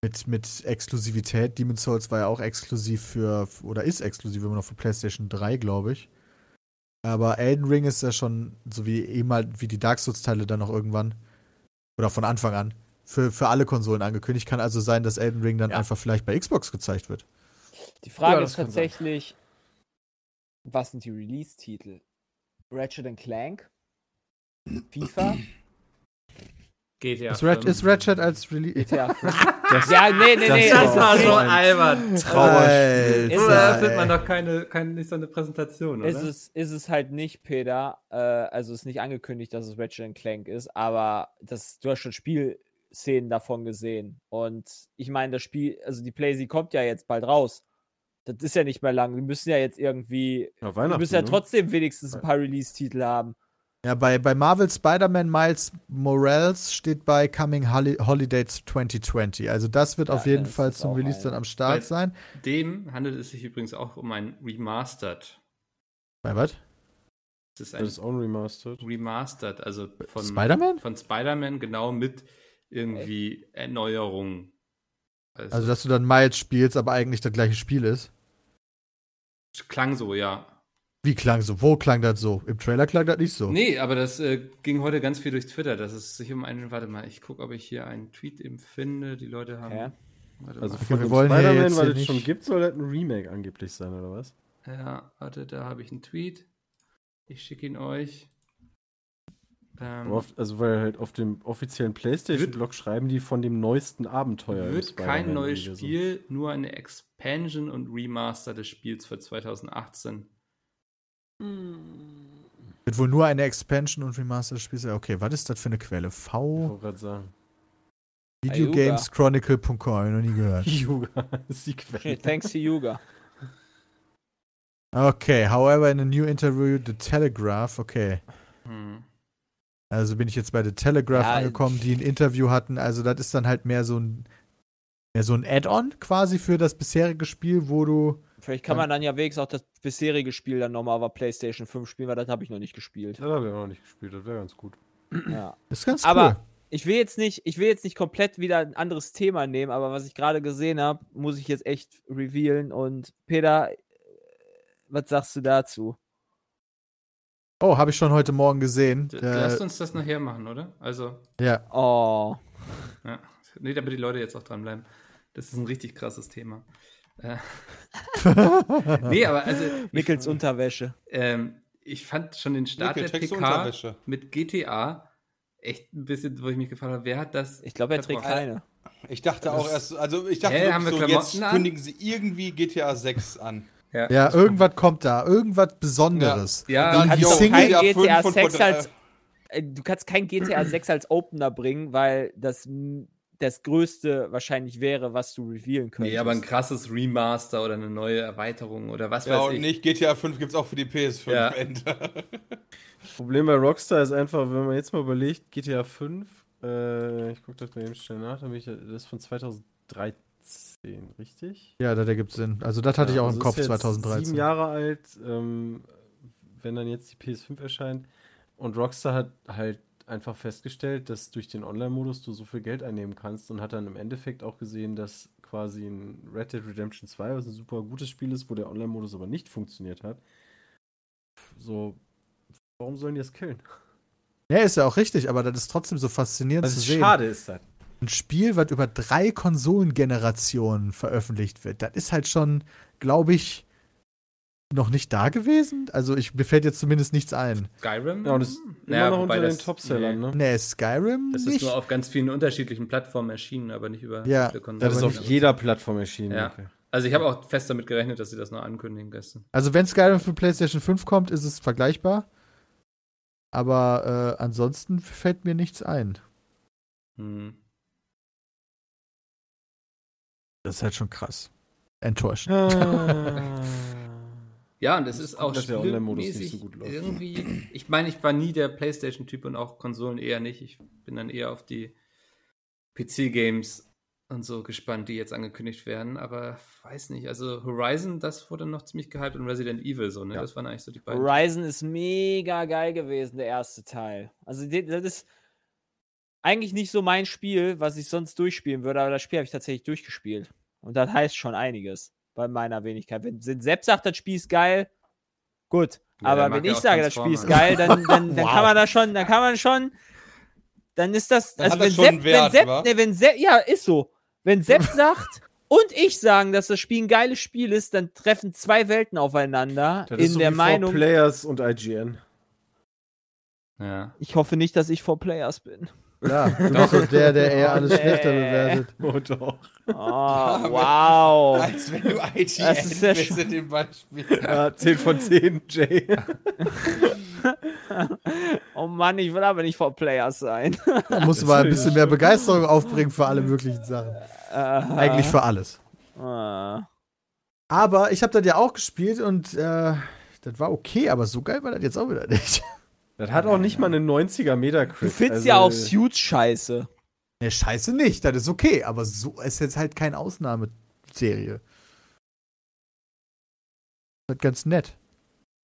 mit, mit Exklusivität. Demon's Souls war ja auch exklusiv für, oder ist exklusiv immer noch für PlayStation 3, glaube ich. Aber Elden Ring ist ja schon, so wie ehemal, wie die Dark Souls-Teile dann noch irgendwann, oder von Anfang an, für, für alle Konsolen angekündigt. Kann also sein, dass Elden Ring dann Ja. einfach vielleicht bei Xbox gezeigt wird. Die Frage Ja, ist tatsächlich, was sind die Release-Titel? Ratchet Clank? FIFA? GTA. ist, 5. ist Ratchet als Release? GTA 5? Das, ja, nee, nee, das nee. war Das war so albern. Trauerspiel. Es- eröffnet man doch keine, keine, nicht so eine Präsentation, oder? Ist es, ist es halt nicht, Peter. Äh, also ist nicht angekündigt, dass es Ratchet Clank ist, aber das, du hast schon Spielszenen davon gesehen. Und ich meine, das Spiel, also die PlayStation kommt ja jetzt bald raus. Das ist ja nicht mehr lang. Wir müssen ja jetzt irgendwie. Ja, Wir müssen ja ne? trotzdem wenigstens ein paar Release-Titel haben. Ja, bei, bei Marvel Spider-Man Miles Morales steht bei Coming Holi Holiday 2020. Also das wird Ja, auf jeden das Fall zum Release ein- dann am Start Weil- sein. Dem handelt es sich übrigens auch um ein Remastered. Bei was? Es ist ein Das ist auch ein Remastered. Remastered, also von Spider-Man? Von Spider-Man, genau mit irgendwie Erneuerungen. Also, dass du dann Miles spielst, aber eigentlich das gleiche Spiel ist. klang so, ja. Wie klang so? Wo klang das so? Im Trailer klang das nicht so. Nee, aber das äh, ging heute ganz viel durch Twitter, dass es sich um einen. Warte mal, ich gucke, ob ich hier einen Tweet eben finde. Die Leute haben. Warte Also mal. Von wir wollen hier Spider-Man, jetzt weil es schon gibt, soll das ein Remake angeblich sein, oder was? Ja, warte, da habe ich einen Tweet. Ich schicke ihn euch. Ähm, auf, also weil halt auf dem offiziellen PlayStation-Blog schreiben die von dem neuesten Abenteuer. wird kein neues. Spiel, nur eine Expansion und Remaster des Spiels für 2018. Wird wohl nur eine Expansion und Remaster des Spiels. sein. Okay, was ist das für eine Quelle? Ich V wollte gerade sagen. Videogameschronicle.com, habe ich noch nie gehört. Yuga ist die Quelle. Okay, thanks to Yuga. Okay, however, in a new interview, The Telegraph, okay. Hm. Also bin ich jetzt bei The Telegraph Ja, angekommen, die ein Interview hatten. Also das ist dann halt mehr so ein mehr so ein Add-on quasi für das bisherige Spiel, wo du Vielleicht kann man dann ja wenigstens auch das bisherige Spiel dann nochmal auf PlayStation 5 spielen, weil das habe ich noch nicht gespielt. Das habe ich auch noch nicht gespielt, das wäre ganz gut. Ja. ist ganz cool. Aber ich will jetzt nicht, ich will jetzt nicht komplett wieder ein anderes Thema nehmen, aber was ich gerade gesehen habe, muss ich jetzt echt revealen. Und Peter, was sagst du dazu? Oh, habe ich schon heute Morgen gesehen. D- Äh, Lasst uns das nachher machen, oder? Also, ja. Oh. ja. Nee, damit die Leute jetzt auch dranbleiben. Das ist ein richtig krasses Thema. Äh, nee, aber also. Mickels ich, Unterwäsche. ähm, ich fand schon den Start Mikkel, der PK Unterwäsche? mit GTA echt ein bisschen, wo ich mich gefragt habe, wer hat das? Ich glaube, er trägt keine. Ich dachte auch erst, also ich dachte Hä, wirklich haben wir so, jetzt an? kündigen sie irgendwie GTA 6 an. ja, irgendwas kommt da. Irgendwas Besonderes. Ja, Und dann, die Single- kein GTA GTA 5 6 und, äh, als äh, du kannst kein GTA 6 als Opener bringen, weil das das größte wahrscheinlich wäre, was du revealen könntest. Nee, aber ein krasses Remaster oder eine neue Erweiterung oder was Ja, weiß und ich. nicht GTA 5 gibt es auch für die PS5 Ja. Das Problem bei Rockstar ist einfach, wenn man jetzt mal überlegt, GTA 5, äh, ich gucke das mal eben schnell nach, ich, das ist von 2013, richtig? Ja, das ergibt Sinn. Also, das hatte ich Ja, auch also im Kopf ist jetzt 2013. Sieben Jahre alt, ähm, wenn dann jetzt die PS5 erscheint. Und Rockstar hat halt einfach festgestellt, dass durch den Online-Modus du so viel Geld einnehmen kannst und hat dann im Endeffekt auch gesehen, dass quasi ein Red Dead Redemption 2, was ein super gutes Spiel ist, wo der Online-Modus aber nicht funktioniert hat. So, warum sollen die das killen? Ja, ist ja auch richtig, aber das ist trotzdem so faszinierend Das zu ist sehen. schade, ist das. Ein Spiel, was über drei Konsolengenerationen veröffentlicht wird, das ist halt schon, glaube ich, noch nicht da gewesen. Also, ich, mir fällt jetzt zumindest nichts ein. Skyrim? Ja, und ist Naja, immer noch unter das- den Topsellern, nee. ne? Nee, Skyrim Das nicht. ist nur auf ganz vielen unterschiedlichen Plattformen erschienen, aber nicht über Ja. Das ist auf nicht- jeder Plattform erschienen. Ja. okay. Also ich habe auch fest damit gerechnet, dass sie das noch ankündigen gestern. Also, wenn Skyrim für PlayStation 5 kommt, ist es vergleichbar. Aber äh, ansonsten fällt mir nichts ein. Hm. Das ist halt schon krass. Enttäuschend. Ah. Ja, und es Das ist auch dass der Online-Modus nicht so gut läuft. irgendwie. Ich meine, ich war nie der PlayStation-Typ und auch Konsolen eher nicht. Ich bin dann eher auf die PC-Games und so gespannt, die jetzt angekündigt werden. Aber weiß nicht. Also Horizon, das wurde noch ziemlich gehypt und Resident Evil so. Ne, Ja. das waren eigentlich so die beiden. Horizon ist mega geil gewesen, der erste Teil. Also das ist eigentlich nicht so mein Spiel, was ich sonst durchspielen würde, aber das Spiel habe ich tatsächlich durchgespielt. Und das heißt schon einiges bei meiner Wenigkeit. Wenn wenn Sepp sagt, das Spiel ist geil, gut. Ja, aber wenn ich sage, das Spiel ist geil, dann, dann, dann Wow. kann man da schon, dann kann man schon, dann ist das, Dann also das wenn schon Sepp, Wert, wenn Sepp, nee, wenn Sepp, ja, ist so. Wenn Sepp sagt und ich sagen, dass das Spiel ein geiles Spiel ist, dann treffen zwei Welten aufeinander Das ist in so der wie Meinung. 4Players und IGN. Ja. Ich hoffe nicht, dass ich vor Players bin. Ja, du bist so der, der eher alles Nee. schlechter bewertet. Oh doch. Oh, wow. Als wenn du IGN Das ist ja bist in dem Beispiel. Ja, 10 von 10, Jay. Oh Mann, ich will aber nicht vor Players sein. Da musst du mal ein bisschen mehr Begeisterung aufbringen für alle möglichen Sachen. Eigentlich für alles. Ah. Aber ich habe das ja auch gespielt und äh, das war okay, aber so geil war das jetzt auch wieder nicht. Das hat auch nicht mal eine 90er Metacritic. Du findest also, ja auch Suits scheiße. Ne, scheiße nicht, das ist okay, aber so ist jetzt halt keine Ausnahmeserie. Das ist ganz nett.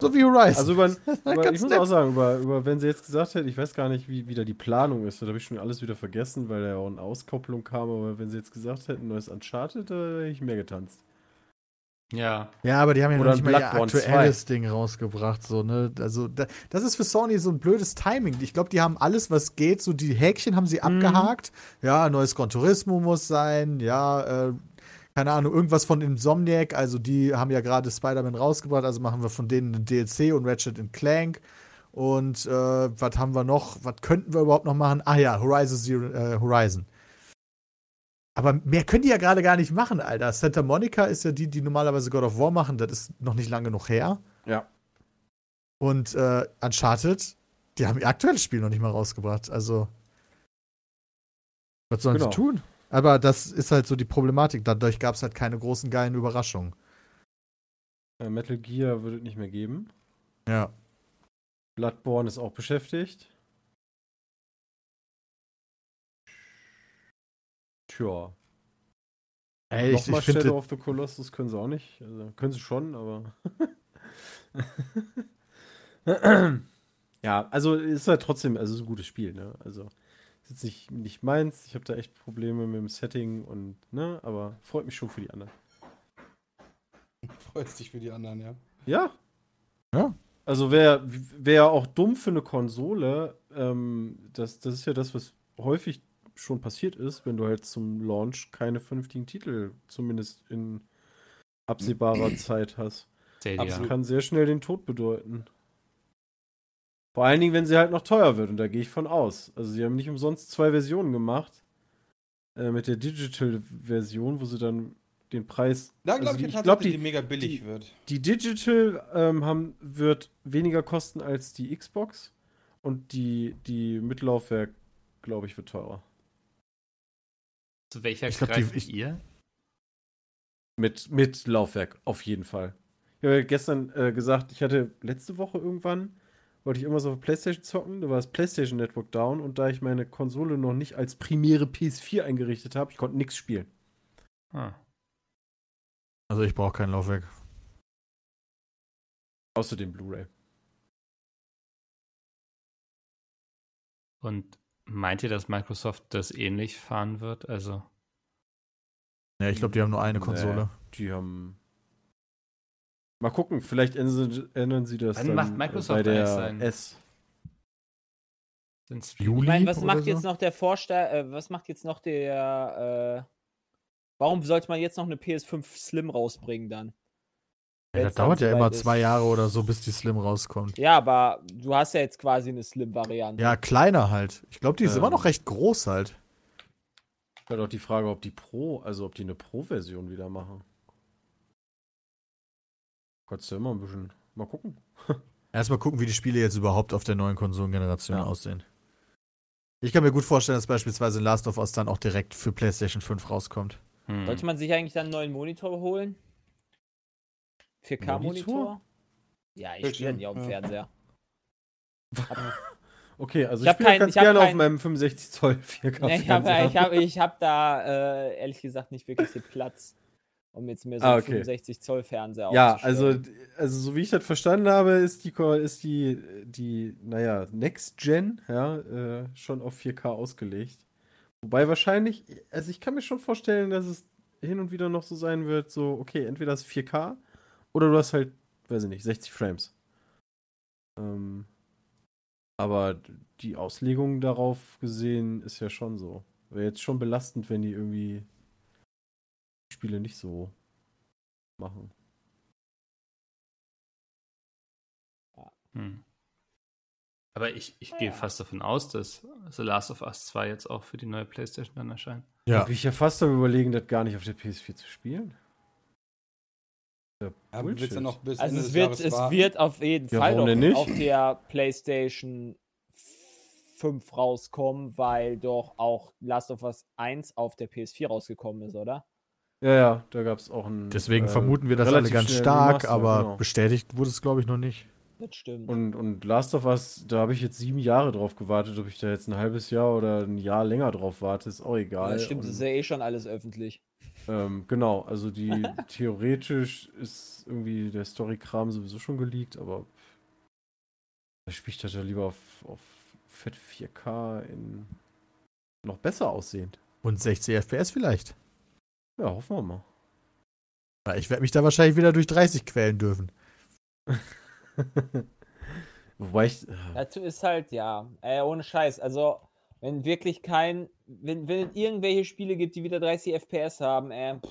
So wie Horizon. Also über, über ich muss nett. auch sagen, über, über wenn sie jetzt gesagt hätte, ich weiß gar nicht, wie wieder die Planung ist, da habe ich schon alles wieder vergessen, weil da ja auch eine Auskopplung kam, aber wenn sie jetzt gesagt hätten, neues Uncharted, da hätte ich mehr getanzt. Ja. Ja, aber die haben ja Oder noch nicht mal ihr aktuelles Ding rausgebracht. So, ne? Also, da, das ist für Sony so ein blödes Timing. Ich glaube, die haben alles, was geht. So, die Häkchen haben sie abgehakt. Ja, neues Gran Turismo muss sein. Ja, äh, keine Ahnung, irgendwas von Insomniac. Also, die haben ja gerade Spider-Man rausgebracht. Also, machen wir von denen einen DLC und Ratchet Clank. Und äh, was haben wir noch? Was könnten wir überhaupt noch machen? Ah ja, Horizon Zero, äh, Horizon. Aber mehr können die ja gerade gar nicht machen, Alter. Santa Monica ist ja die, die normalerweise God of War machen. Das ist noch nicht lange genug her. Ja. Und äh, Uncharted, die haben ihr aktuelles Spiel noch nicht mal rausgebracht. Also, was sollen Genau. sie tun? Aber das ist halt so die Problematik. Dadurch gab es halt keine großen geilen Überraschungen. Äh, Metal Gear würde es nicht mehr geben. Ja. Bloodborne ist auch beschäftigt. Tja. Ey, ich, Nochmal ich finde, Shadow of the Colossus können sie auch nicht. Also, können sie schon, aber. ja, also ist halt trotzdem, also ist ein gutes Spiel, ne? Also Ist jetzt nicht, nicht meins. Ich habe da echt Probleme mit dem Setting und, ne, aber freut mich schon für die anderen. Freust dich für die anderen, ja. Ja. Ja. Also wäre wär auch dumm für eine Konsole. Ähm, das, das ist ja das, was häufig schon passiert ist, wenn du halt zum Launch keine vernünftigen Titel, zumindest in absehbarer Zeit hast. Stadia. Das kann sehr schnell den Tod bedeuten. Vor allen Dingen, wenn sie halt noch teuer wird, und da gehe ich von aus. Also sie haben nicht umsonst zwei Versionen gemacht. Äh, mit der Digital-Version, wo sie dann den Preis. Da glaube also ich, die- ich glaub, die, die, mega billig die- wird. die Digital ähm, haben, wird weniger kosten als die Xbox. Und die, die Mittellaufwerk, glaube ich, wird teurer. Zu welcher Ich glaub, die- greift ich- ihr? Mit, mit Laufwerk, auf jeden Fall. Ich habe ja gestern äh, gesagt, ich hatte letzte Woche irgendwann, wollte ich irgendwas auf der Playstation zocken, da war das Playstation Network down und da ich meine Konsole noch nicht als primäre PS4 eingerichtet habe, ich konnte nichts spielen. Ah. Also ich brauche kein Laufwerk. Außer dem Blu-ray. Und meint ihr, dass Microsoft das ähnlich fahren wird? Also, Ja, ich glaube, die haben nur eine Nee. Konsole. Die haben. Mal gucken, vielleicht ändern sie, das Wann dann macht Microsoft bei der sein- S. den Ich Juli meine, was oder macht so? jetzt noch der Vorsteher, äh, was macht jetzt noch der, äh, warum sollte man jetzt noch eine PS5 Slim rausbringen dann? Ja, das dauert ja immer ist. zwei Jahre oder so, bis die Slim rauskommt. Ja, aber du hast ja jetzt quasi eine Slim-Variante. Ja, kleiner halt. Ich glaube, die ist Ähm. immer noch recht groß halt. Wäre doch die Frage, ob die Pro, also ob die eine Pro-Version wieder machen. Kannst du immer ein bisschen. Mal gucken. Erstmal gucken, wie die Spiele jetzt überhaupt auf der neuen Konsolengeneration Ja. aussehen. Ich kann mir gut vorstellen, dass beispielsweise Last of Us dann auch direkt für PlayStation 5 rauskommt. Hm. Sollte man sich eigentlich dann einen neuen Monitor holen? 4K-Monitor? Monitor? Ja, ich spiele nicht auf dem ja. Fernseher. Okay, also Ich ich, spiele ganz gerne auf kein- meinem 65 Zoll 4K. Nee, ich habe hab, ich hab da äh, ehrlich gesagt nicht wirklich den Platz, um jetzt mir so Ah, einen okay. 65 Zoll Fernseher Ja, also, also so wie ich das verstanden habe, ist die, ist die, die naja, Next Gen ja, äh, schon auf 4K ausgelegt. Wobei wahrscheinlich, also ich kann mir schon vorstellen, dass es hin und wieder noch so sein wird, so, okay, entweder ist 4K oder du hast halt, weiß ich nicht, 60 Frames. Ähm, aber die Auslegung darauf gesehen ist ja schon so. Wäre jetzt schon belastend, wenn die irgendwie die Spiele nicht so machen. Hm. Aber ich, ich gehe fast davon aus, dass The Last of Us 2 jetzt auch für die neue PlayStation dann erscheint. Ja. Da bin ich ja fast am überlegen, das gar nicht auf der PS4 zu spielen. Ja, Aber willst du noch bis Also Ende es wird, es warten? wird auf jeden Ja, Fall doch auf der PlayStation 5 rauskommen, weil doch auch Last of Us 1 auf der PS4 rausgekommen ist, oder? Ja, ja, da gab es auch ein. Deswegen äh, vermuten wir das alle relativ ganz stark, Remaster, aber genau. bestätigt wurde es, glaube ich, noch nicht. Das stimmt. Und, und Last of Us, da habe ich jetzt sieben Jahre drauf gewartet. Ob ich da jetzt ein halbes Jahr oder ein Jahr länger drauf warte, ist auch egal. das stimmt, das und, ist ja eh schon alles öffentlich. Ähm, genau, also die theoretisch ist irgendwie der Story-Kram sowieso schon geleakt, aber da spiele ich das ja lieber auf, auf Fett 4K in noch besser aussehend. Und 60 FPS vielleicht. Ja, hoffen wir mal. Ich werde mich da wahrscheinlich wieder durch 30 quälen dürfen. Wobei ich. äh, Dazu ist halt, ja, äh, ohne Scheiß. Also, wenn wirklich kein, wenn, wenn es irgendwelche Spiele gibt, die wieder 30 FPS haben, äh, pff,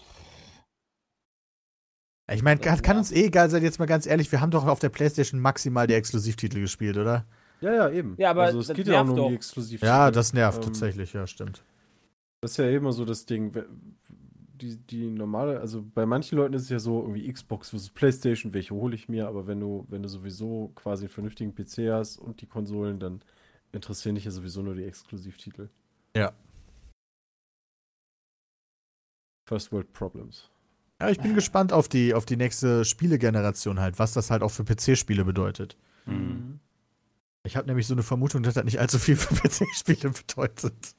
Ich meine, kann, kann uns eh egal sein, jetzt mal ganz ehrlich, wir haben doch auf der Playstation maximal die Exklusivtitel gespielt, oder? Ja, ja, eben. Ja, aber also es das geht ja auch nur um die. Exklusivtitel. Ja, das nervt Ähm, tatsächlich, ja, stimmt. Das ist ja immer so das Ding. Die, die normale, also bei manchen Leuten ist es ja so, irgendwie Xbox versus Playstation, welche hole ich mir, aber wenn du, wenn du sowieso quasi einen vernünftigen PC hast und die Konsolen, dann interessieren dich ja sowieso nur die Exklusivtitel. Ja. First World Problems. Ja, ich bin gespannt auf die, auf die nächste Spielegeneration halt, was das halt auch für PC-Spiele bedeutet. Hm. Ich habe nämlich so eine Vermutung, dass das nicht allzu viel für PC-Spiele bedeutet.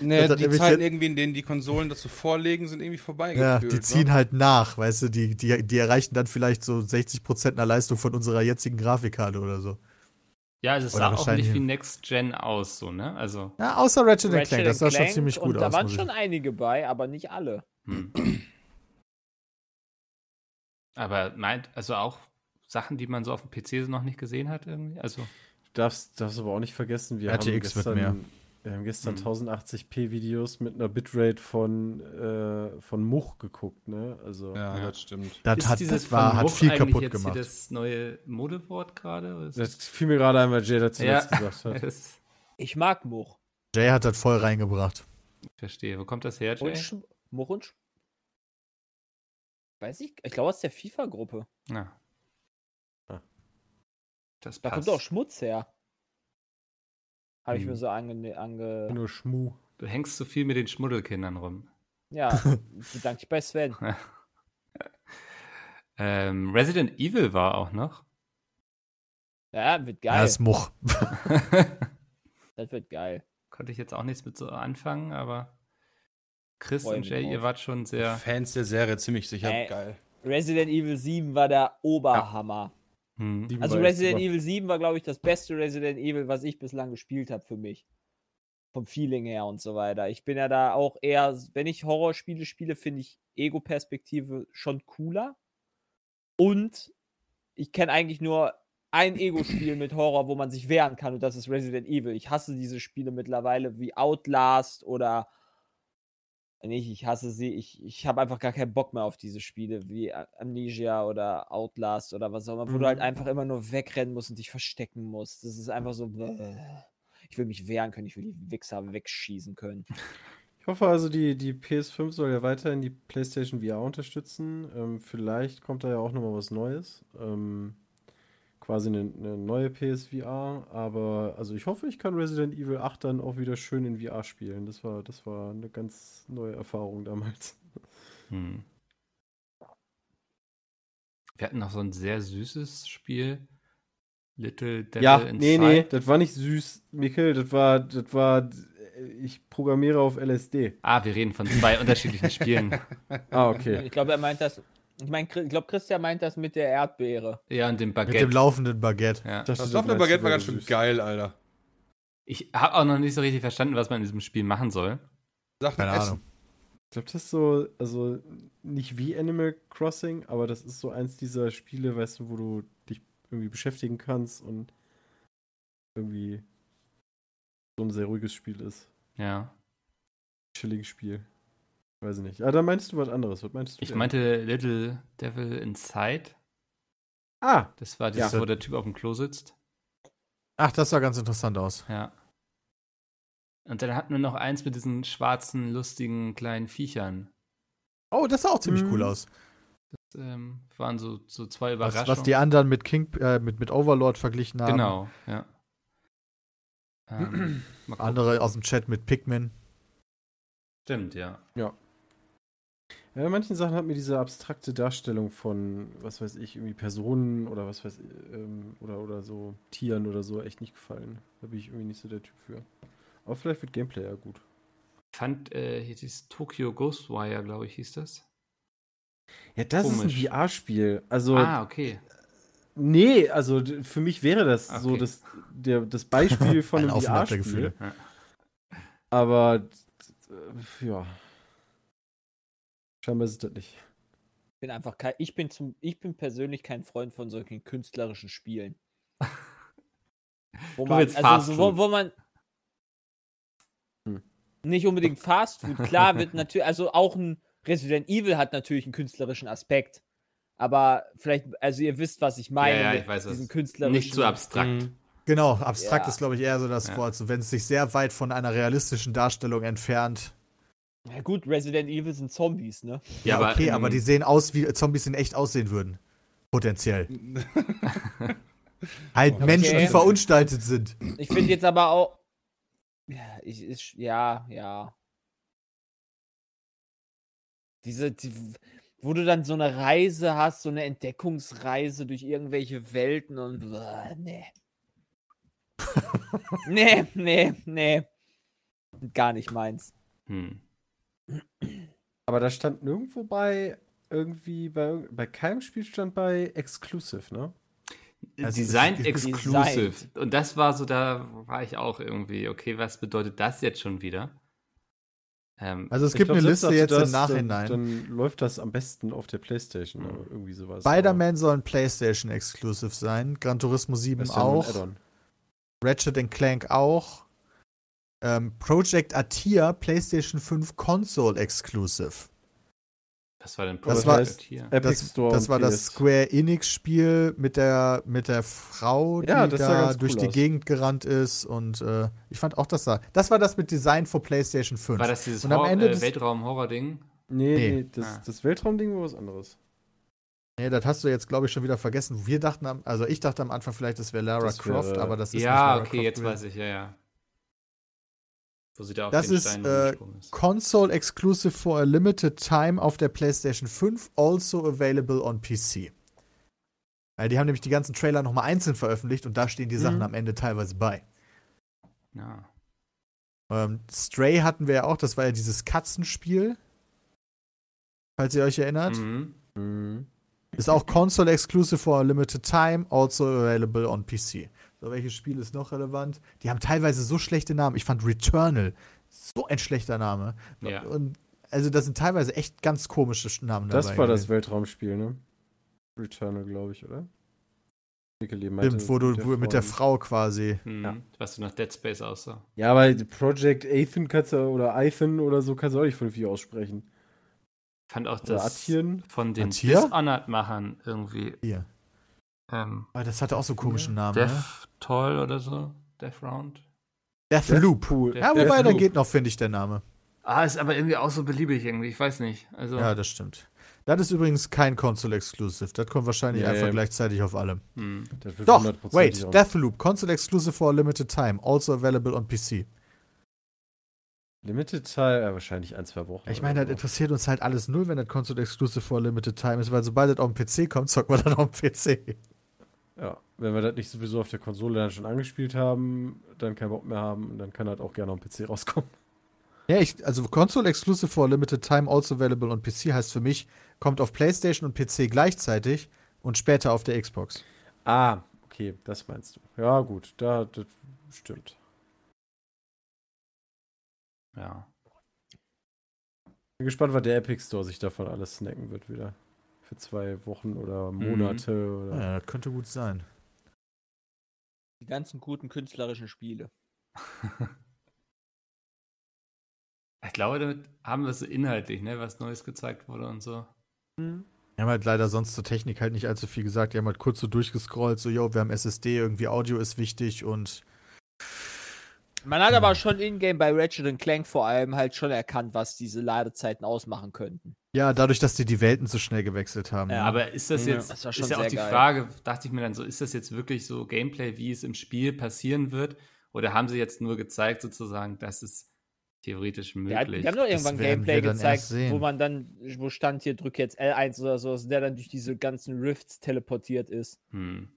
Nee, Das die Zeiten irgendwie, in denen die Konsolen dazu vorlegen, sind irgendwie vorbei. Ja, die ne? ziehen halt nach, weißt du, die, die, die erreichen dann vielleicht so 60% einer Leistung von unserer jetzigen Grafikkarte oder so. Ja, also es Oder sah auch wahrscheinlich- nicht wie Next Gen aus, so, ne? Also, Ja, außer Ratchet, Ratchet Clank, das sah schon Clank ziemlich gut und da aus. waren schon einige bei, aber nicht alle. hm. Aber meint, also auch Sachen, die man so auf dem PC noch nicht gesehen hat, irgendwie? Also, Du darfst, darfst aber auch nicht vergessen, wir haben RTX wird gestern, mehr. Wir haben gestern Mhm. 1080p-Videos mit einer Bitrate von, äh, von Much geguckt, ne? Also, Ja, Ja. das stimmt. Das, ist hat, das war, hat viel kaputt jetzt gemacht. Hier das neue Modewort gerade? ist das fiel mir gerade ein, weil Jay dazu Ja. gesagt hat. Ich mag Much. Jay hat das voll reingebracht. ich verstehe. Wo kommt das her, Und Jay? Sch Much und Sch Weiß ich, ich glaube aus der FIFA-Gruppe. Ja. Ah. Das Da passt. kommt auch Schmutz her. Habe ich Hm. mir so ange... ange Nur Schmu. Du hängst zu viel mit den Schmuddelkindern rum. ja, bedanke ich bei Sven. Ähm, Resident Evil war auch noch. Ja, wird Ja, geil. ist Much. das wird geil. Konnte ich jetzt auch nichts mit so anfangen, aber Chris Freu und Jay, ihr wart schon sehr. Fans der Serie ziemlich sicher Äh, geil. Resident Evil 7 war der Oberhammer. Hm. Also Resident. Evil 7 war, glaube ich, das beste Resident Evil, was ich bislang gespielt habe für mich. Vom Feeling her und so weiter. Ich bin ja da auch eher, wenn ich Horrorspiele spiele, finde ich Ego-Perspektive schon cooler. Und ich kenne eigentlich nur ein Ego-Spiel mit Horror, wo man sich wehren kann, und das ist Resident Evil. Ich hasse diese Spiele mittlerweile wie Outlast oder nicht, ich hasse sie. Ich, ich habe einfach gar keinen Bock mehr auf diese Spiele wie Amnesia oder Outlast oder was auch immer, wo du halt Mhm. einfach immer nur wegrennen musst und dich verstecken musst. Das ist einfach so. Ich will mich wehren können, ich will die Wichser wegschießen können. Ich hoffe also, die, die PS5 soll ja weiterhin die PlayStation VR unterstützen. Ähm, vielleicht kommt da ja auch nochmal was Neues. Ähm, quasi eine, eine neue PSVR. Aber also ich hoffe, ich kann Resident Evil 8 dann auch wieder schön in VR spielen. Das war, das war eine ganz neue Erfahrung damals. Hm. Wir hatten noch so ein sehr süßes Spiel. Little Devil ja, Inside. nee, nee, das war nicht süß, Mikkel. Das war, das war, ich programmiere auf LSD. Ah, wir reden von zwei unterschiedlichen Spielen. Ah, okay. Ich glaube, er meint das. Ich meine, ich glaube, Christian meint das mit der Erdbeere. Ja, und dem Mit Baguette. dem laufenden Baguette. ja. Das, Das Laufende Baguette war ganz schön geil, Alter. Ich habe auch noch nicht so richtig verstanden, was man in diesem Spiel machen soll. Sachen Keine essen. Ahnung. Ich glaube, das ist so, also nicht wie Animal Crossing, aber das ist so eins dieser Spiele, weißt du, wo du dich irgendwie beschäftigen kannst und irgendwie so ein sehr ruhiges Spiel ist. Ja. Chilliges Spiel. Weiß ich nicht. Ah, da meinst du was anderes. Was meinst du? Ich denn? meinte Little Devil Inside. Ah, Das war dieses, Ja. wo der Typ auf dem Klo sitzt. Ach, das sah ganz interessant aus. Ja. Und dann hatten wir noch eins mit diesen schwarzen, lustigen kleinen Viechern. Oh, das sah auch ziemlich Mhm. cool aus. Das ähm, waren so, so zwei Was, Überraschungen. was die anderen mit King, äh, mit, mit Overlord verglichen haben. Genau, ja. Ähm. Andere aus dem Chat mit Pikmin. Stimmt, ja. Ja, bei manchen Sachen hat mir diese abstrakte Darstellung von, was weiß ich, irgendwie Personen oder was weiß ich, ähm, oder, oder so Tieren oder so echt nicht gefallen. Da bin ich irgendwie nicht so der Typ für. Aber vielleicht wird Gameplay ja gut. Fand äh, hier dieses Tokyo Ghostwire, glaube ich, hieß das. Ja, das Komisch. ist ein VR-Spiel. Also, ah, okay. nee, also für mich wäre das so Okay. das, der, das Beispiel von Ein einem VR-Spiel. Ja. Aber, d- ja. Scheinbar ist es das nicht. Ich bin einfach kein, ich bin zum, ich bin persönlich kein Freund von solchen künstlerischen Spielen. Wo man, also Fast so, wo, wo man Hm. nicht unbedingt Fast Food, klar wird natürlich, also auch ein Resident Evil hat natürlich einen künstlerischen Aspekt. Aber vielleicht, also ihr wisst, was ich meine. Ja, ja, ich weiß, diesen künstlerischen. Nicht zu abstrakt. Genau, abstrakt Ja. ist, glaube ich, eher so das Ja. Wort. So, wenn es sich sehr weit von einer realistischen Darstellung entfernt. Ja gut, Resident Evil sind Zombies, ne? Ja, aber okay, in- aber die sehen aus, wie Zombies in echt aussehen würden. Potenziell. Halt Okay. Menschen, die verunstaltet sind. Ich finde jetzt aber auch. Ja, ich, ist, ja, ja. Diese, die, wo du dann so eine Reise hast, so eine Entdeckungsreise durch irgendwelche Welten und. Bäh, nee. nee, nee, nee. Gar nicht meins. Hm. Aber da stand nirgendwo bei, irgendwie, bei, bei keinem Spiel stand bei Exclusive, ne? Also Design das- exclusive. Designed. Und das war so, da war ich auch irgendwie, okay, was bedeutet das jetzt schon wieder? Ähm, Also es gibt glaub, eine Liste jetzt du im das, Nachhinein. Dann, dann läuft das am besten auf der Playstation Mhm. oder irgendwie sowas. Spider-Man soll ein PlayStation Exclusive sein, Gran Turismo 7 Das ist ja nur ein auch. Ratchet Clank auch, ähm, Project Atia PlayStation 5 Console Exclusive. was war denn Das Project war- hier? Epic Das, Store das war das. Square Enix Spiel mit der mit der Frau, die Ja, das da durch cool die aus. Gegend gerannt ist und äh, ich fand auch das sah. Das war das mit Design für PlayStation 5. War das dieses Und am Hor Ende äh, Weltraum-Horror-Ding? Nee, Nee. nee, das, Ah. das Weltraumding war was anderes. Nee, das hast du jetzt glaube ich schon wieder vergessen. Wir dachten am, also ich dachte am Anfang vielleicht das wäre Lara Das Croft, wäre- aber das ist nicht Ja, Lara okay, Croft jetzt gewesen. weiß ich, ja, ja. Wo sie da auf Das den ist, Stein äh, ist. Console exclusive for a limited time auf der PlayStation 5, also available on PC. Weil die haben nämlich die ganzen Trailer nochmal einzeln veröffentlicht und da stehen die Sachen Mhm. am Ende teilweise bei. Ja. Ähm, Stray hatten wir ja auch, das war ja dieses Katzenspiel. Falls ihr euch erinnert. Mhm. Mhm. Ist auch Console exclusive for a limited time, also available on PC. So, welches Spiel ist noch relevant? Die haben teilweise so schlechte Namen. Ich fand Returnal so ein schlechter Name. Ja. Und also da sind teilweise echt ganz komische Namen Das dabei. war das. Weltraumspiel, ne? Returnal, glaube ich, oder? Stimmt, wo du wo mit der Frau quasi. Mhm. Ja. Was du nach Dead Space aussah. Ja, aber Project Athen kannst du, oder Ethan oder so kannst du auch nicht vernünftig aussprechen. Ich fand auch Oder das Atien. von den? Dishonored-Machern irgendwie. Hier. Ähm, Aber das hatte auch so einen komischen Namen. Ne? Death Toll oder so. Death Round. Deathloop. Cool. Ja, Death wobei, da Loop. geht noch, finde ich, der Name. Ah, ist aber irgendwie auch so beliebig irgendwie. Ich weiß nicht. Also, Ja, das stimmt. Das ist übrigens kein Console Exclusive. Das kommt wahrscheinlich Ja, einfach ja. gleichzeitig auf allem. hm. Das wird Doch, wait, auch- Deathloop, Console Exclusive for a limited time, also available on PC. Limited Time, ja, wahrscheinlich ein, zwei Wochen. Ich meine, das so. interessiert uns halt alles null, wenn das Console Exclusive for a limited time ist, weil sobald das auf dem PC kommt, zocken wir dann auf dem PC. Ja, wenn wir das nicht sowieso auf der Konsole dann schon angespielt haben, dann keinen Bock mehr haben, dann kann das auch gerne auf dem PC rauskommen. Ja, ich, also Console Exclusive for a limited time, also available on PC heißt für mich, kommt auf PlayStation und PC gleichzeitig und später auf der Xbox. Ah, okay, das meinst du. Ja, gut, da, das stimmt. Ja. Bin gespannt, was der Epic Store sich davon alles snacken wird wieder. Für zwei Wochen oder Monate oder. Ja, das könnte gut sein. Die ganzen guten künstlerischen Spiele. Ich glaube, damit haben wir es so inhaltlich, ne, was Neues gezeigt wurde und so. Wir haben halt leider sonst zur Technik halt nicht allzu viel gesagt. Die haben halt kurz so durchgescrollt, so, yo, wir haben SSD, irgendwie Audio ist wichtig und Man hat aber schon in-game bei Ratchet Clank vor allem halt schon erkannt, was diese Ladezeiten ausmachen könnten. ja, dadurch, dass die die Welten so schnell gewechselt haben. Ja, ne? Aber ist das Ja. jetzt, Das war schon ist ja auch die geil. Frage, dachte ich mir dann so, ist das jetzt wirklich so Gameplay, wie es im Spiel passieren wird? Oder haben sie jetzt nur gezeigt, sozusagen, dass es theoretisch Ja, möglich die haben doch irgendwann Gameplay wir dann gezeigt, wo man dann, wo stand hier, drück jetzt L1 oder so, der dann durch diese ganzen Rifts teleportiert ist. hm.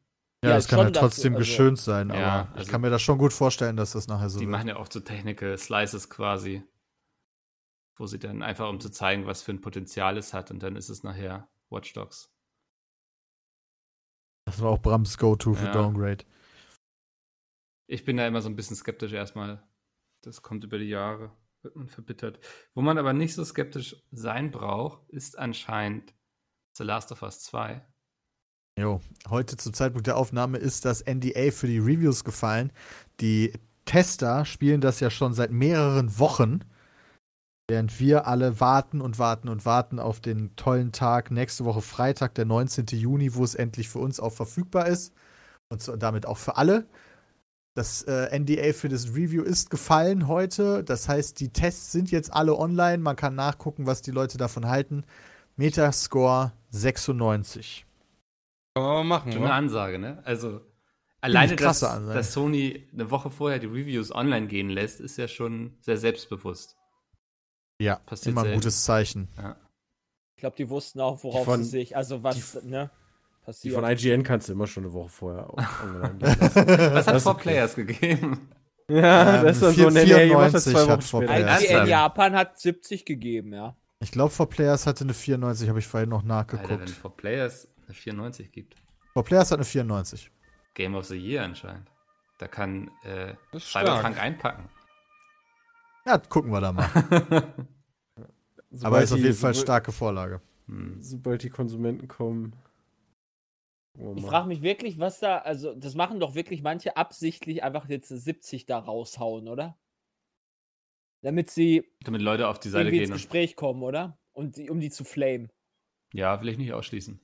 Ja, ja, das kann schon halt trotzdem dazu, also- geschönt sein, Ja, aber ich also- kann mir das schon gut vorstellen, dass das nachher so Die wird. machen ja oft so Technical Slices quasi, wo sie dann einfach, um zu zeigen, was für ein Potenzial es hat, und dann ist es nachher Watch Dogs. Das war auch Brams Go-To für Ja. Downgrade. Ich bin da immer so ein bisschen skeptisch erstmal. Das kommt über die Jahre, wird man verbittert. Wo man aber nicht so skeptisch sein braucht, ist anscheinend The Last of Us 2. Jo, heute zum Zeitpunkt der Aufnahme ist das NDA für die Reviews gefallen. Die Tester spielen das ja schon seit mehreren Wochen, während wir alle warten und warten und warten auf den tollen Tag nächste Woche Freitag, der 19. Juni, wo es endlich für uns auch verfügbar ist und damit auch für alle. Das äh, NDA für das Review ist gefallen heute. Das heißt, die Tests sind jetzt alle online. Man kann nachgucken, was die Leute davon halten. Metascore 96. Kann man mal machen, Schon eine? Ansage, ne? Also, alleine, dass, dass Sony eine Woche vorher die Reviews online gehen lässt, ist ja schon sehr selbstbewusst. Ja, Passiert immer ein selten. gutes Zeichen. Ja. Ich glaube, die wussten auch, worauf Die von- sie sich, also was, ne, Die passiert. von IGN kannst du immer schon eine Woche vorher auch online gehen lassen. Was hat Das For ist okay. Players gegeben? Ja, Ähm, das ist dann so, 4,94 nee, ihr macht das zwei hat. Players. IGN? Japan hat 70 gegeben, ja. Ich glaube, For Players hatte eine 94, habe ich vorhin noch Alter, wenn nachgeguckt. For Players eine 94 gibt. For Players hat eine 94. Game of the Year anscheinend. Da kann äh. Cyberpunk einpacken. Ja, gucken wir da mal. Aber ist auf die- jeden Fall sobald- starke Vorlage. Hm. Sobald die Konsumenten kommen. wir Ich frage mich wirklich, was da, also das machen doch wirklich manche absichtlich einfach jetzt 70 da raushauen, oder? Damit sie Damit Leute auf die Seite ins gehen. Und, Gespräch kommen, oder? Und die, um die zu flamen. ja, will ich nicht ausschließen.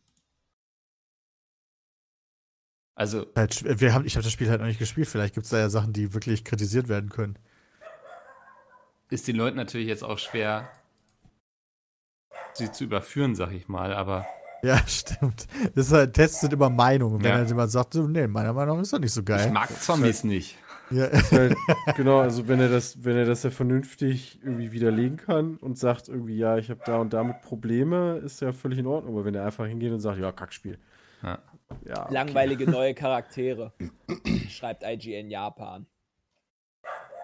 Also, Halt, wir haben, ich habe das Spiel halt noch nicht gespielt. Vielleicht gibt es da ja Sachen, die wirklich kritisiert werden können. ist den Leuten natürlich jetzt auch schwer, sie zu überführen, sag ich mal, aber Ja, stimmt. Das ist halt, Tests sind immer Meinungen. Und wenn Ja. dann jemand sagt, so, nee, meiner Meinung nach ist das nicht so ich geil. mag Zombies nicht. Ja. Ist halt, genau, also wenn er das, wenn er das ja vernünftig irgendwie widerlegen kann und sagt irgendwie, ja, ich habe da und damit Probleme, ist ja völlig in Ordnung. Aber wenn er einfach hingeht und sagt, ja, Kackspiel. Ja. Ja, okay. Langweilige neue Charaktere. Schreibt IGN Japan.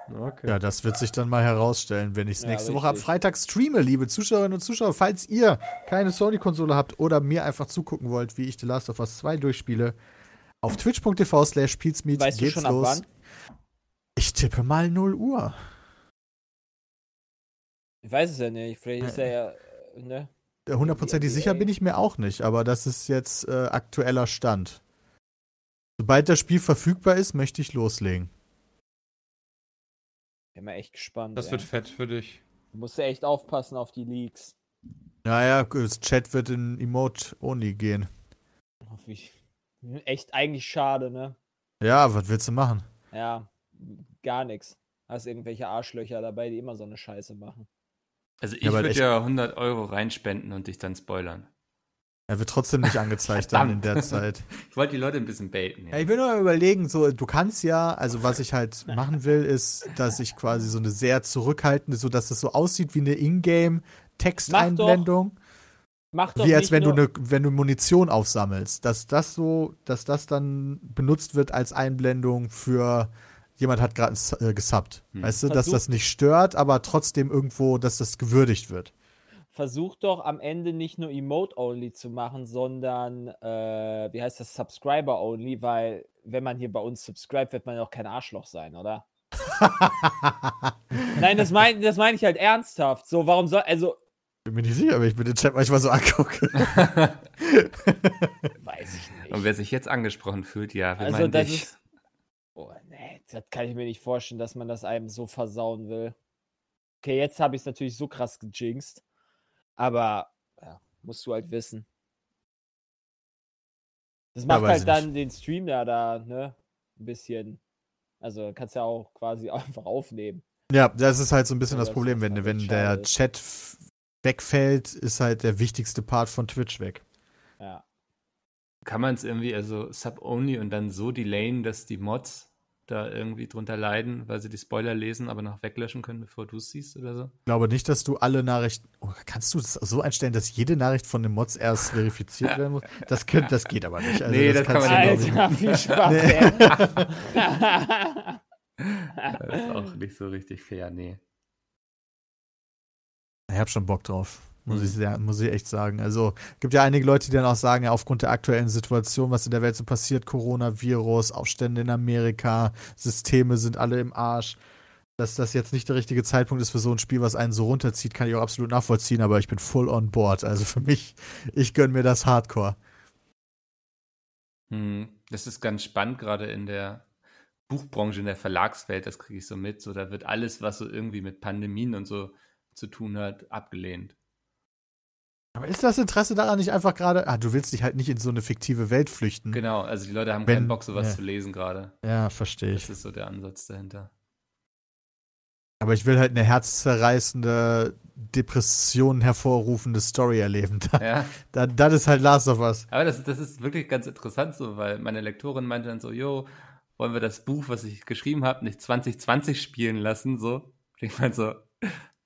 Okay. ja, das wird sich dann mal herausstellen, wenn ich es Ja, nächste Woche ab richtig. Freitag streame, liebe Zuschauerinnen und Zuschauer. Falls ihr keine Sony-Konsole habt oder mir einfach zugucken wollt, wie ich The Last of Us 2 durchspiele, auf twitch.tv slash du geht's schon ab los. wann? Ich tippe mal 0 Uhr. Ich weiß es ja nicht. Vielleicht ist er ja, ne? Hundertprozentig sicher bin ich mir auch nicht, aber das ist jetzt äh, aktueller Stand. Sobald das Spiel verfügbar ist, möchte ich loslegen. Bin mal echt gespannt. Das ey. wird fett für dich. Du musst ja echt aufpassen auf die Leaks. Naja, das Chat wird in Emote-Only gehen. Echt eigentlich schade, ne? Ja, was willst du machen? Ja, gar nichts. Hast irgendwelche Arschlöcher dabei, die immer so eine Scheiße machen. Also ich Ja, würde ja 100 Euro reinspenden und dich dann spoilern. Er wird trotzdem nicht angezeigt dann in der Zeit. Ich wollte die Leute ein bisschen baiten. Ja, ich will nur mal überlegen, so, du kannst ja, also was ich halt machen will, ist, dass ich quasi so eine sehr zurückhaltende, so dass es so aussieht wie eine Ingame-Texteinblendung. Mach doch Wie als nicht wenn du, ne, wenn du Munition aufsammelst, dass das so, dass das dann benutzt wird als Einblendung für jemand hat gerade äh, gesubbt. Hm. Weißt du, dass Versuch- das nicht stört, aber trotzdem irgendwo, dass das gewürdigt wird. Versuch doch am Ende nicht nur Emote-Only zu machen, sondern, äh, wie heißt das, Subscriber-Only, weil wenn man hier bei uns subscribt, wird man ja auch kein Arschloch sein, oder? Nein, das meine das mein ich halt ernsthaft. So, warum soll, also, Bin mir nicht sicher, wenn ich mir den Chat manchmal so angucke. weiß ich nicht. Und wer sich jetzt angesprochen fühlt, ja, wir Also, meinen das dich. ist- Oh, nee, das kann ich mir nicht vorstellen, dass man das einem so versauen will. Okay, jetzt habe ich es natürlich so krass gejinxt. Aber ja, musst du halt wissen. Das macht weiß halt dann den Stream ja da, ne? Ein bisschen. Also kannst ja auch quasi einfach aufnehmen. Ja, das ist halt so ein bisschen Ja, das das Problem, wenn, halt wenn der. Chat wegfällt, ist halt der wichtigste Part von Twitch weg. Ja. Kann man es irgendwie, also Sub-Only und dann so delayen, dass die Mods da irgendwie drunter leiden, weil sie die Spoiler lesen, aber noch weglöschen können, bevor du es siehst oder so? Ich glaube nicht, dass du alle Nachrichten. Oh, kannst du das so einstellen, dass jede Nachricht von den Mods erst verifiziert werden muss? Das, könnt, das geht aber nicht. Also Nee, das kann kannst man nicht. Alter, viel Spaß, ey. Das ist auch nicht so richtig fair, nee. ich ich habe schon Bock drauf. Muss, Mhm. ich sehr, muss ich echt sagen. Also, gibt ja einige Leute, die dann auch sagen, ja, aufgrund der aktuellen Situation, was in der Welt so passiert, Coronavirus, Aufstände in Amerika, Systeme sind alle im Arsch, dass das jetzt nicht der richtige Zeitpunkt ist für so ein Spiel, was einen so runterzieht, kann ich auch absolut nachvollziehen, aber ich bin full on board. Also für mich, ich gönn mir das Hardcore. Hm, das ist ganz spannend, gerade in der Buchbranche, in der Verlagswelt, das kriege ich so mit. So, da wird alles, was so irgendwie mit Pandemien und so zu tun hat, abgelehnt. Aber ist das Interesse daran nicht einfach gerade, ah, du willst dich halt nicht in so eine fiktive Welt flüchten? Genau, also die Leute haben Wenn- keinen Bock, sowas ja. zu lesen gerade. Ja, verstehe ich. Das ist so der Ansatz dahinter. Aber ich will halt eine herzzerreißende, Depression hervorrufende Story erleben. Da, Ja, da, das ist halt Last of Us. aber das, das ist wirklich ganz interessant so, weil meine Lektorin meinte dann so, jo, wollen wir das Buch, was ich geschrieben habe, nicht 2020 spielen lassen, so. Und ich meinte so,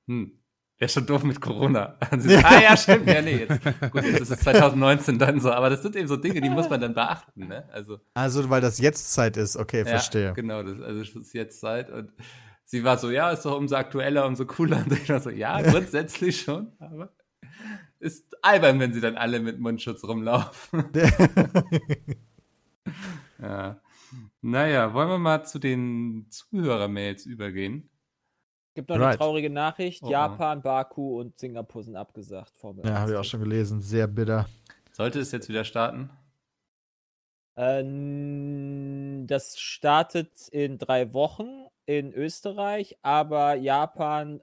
hm, wäre schon doof mit Corona. Und sie so, ah ja, stimmt, ja, nee, jetzt, gut, jetzt ist es 2019 dann so, aber das sind eben so Dinge, die muss man dann beachten, ne? Also, Also, weil das jetzt Zeit ist. Okay, ja, verstehe. genau, das, also es ist jetzt Zeit und sie war so, ja, ist doch umso aktueller, umso cooler. Und ich war so, ja, grundsätzlich schon, aber ist albern, wenn sie dann alle mit Mundschutz rumlaufen. ja. Naja, wollen wir mal zu den Zuhörermails übergehen? Gibt noch eine Right. traurige Nachricht. Oh, oh. Japan, Baku und Singapur sind abgesagt. Formel Ja, 1. habe ich auch schon gelesen. Sehr bitter. Sollte es jetzt wieder starten? Ähm, das startet in drei Wochen in Österreich, aber Japan,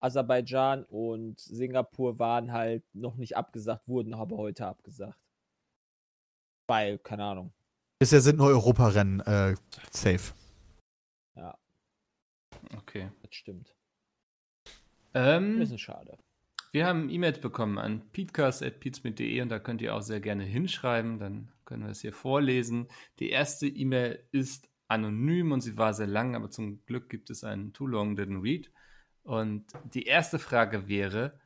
Aserbaidschan und Singapur waren halt noch nicht abgesagt, wurden aber heute abgesagt. Weil, keine Ahnung. Bisher sind nur Europarennen äh, safe. Okay. das stimmt. Ähm, Bisschen schade. Wir haben E-Mails bekommen an peatcast.peatsmit.de und da könnt ihr auch sehr gerne hinschreiben, dann können wir es hier vorlesen. Die erste E-Mail ist anonym und sie war sehr lang, aber zum Glück gibt es einen Too Long Didn't Read. Und die erste Frage wäre,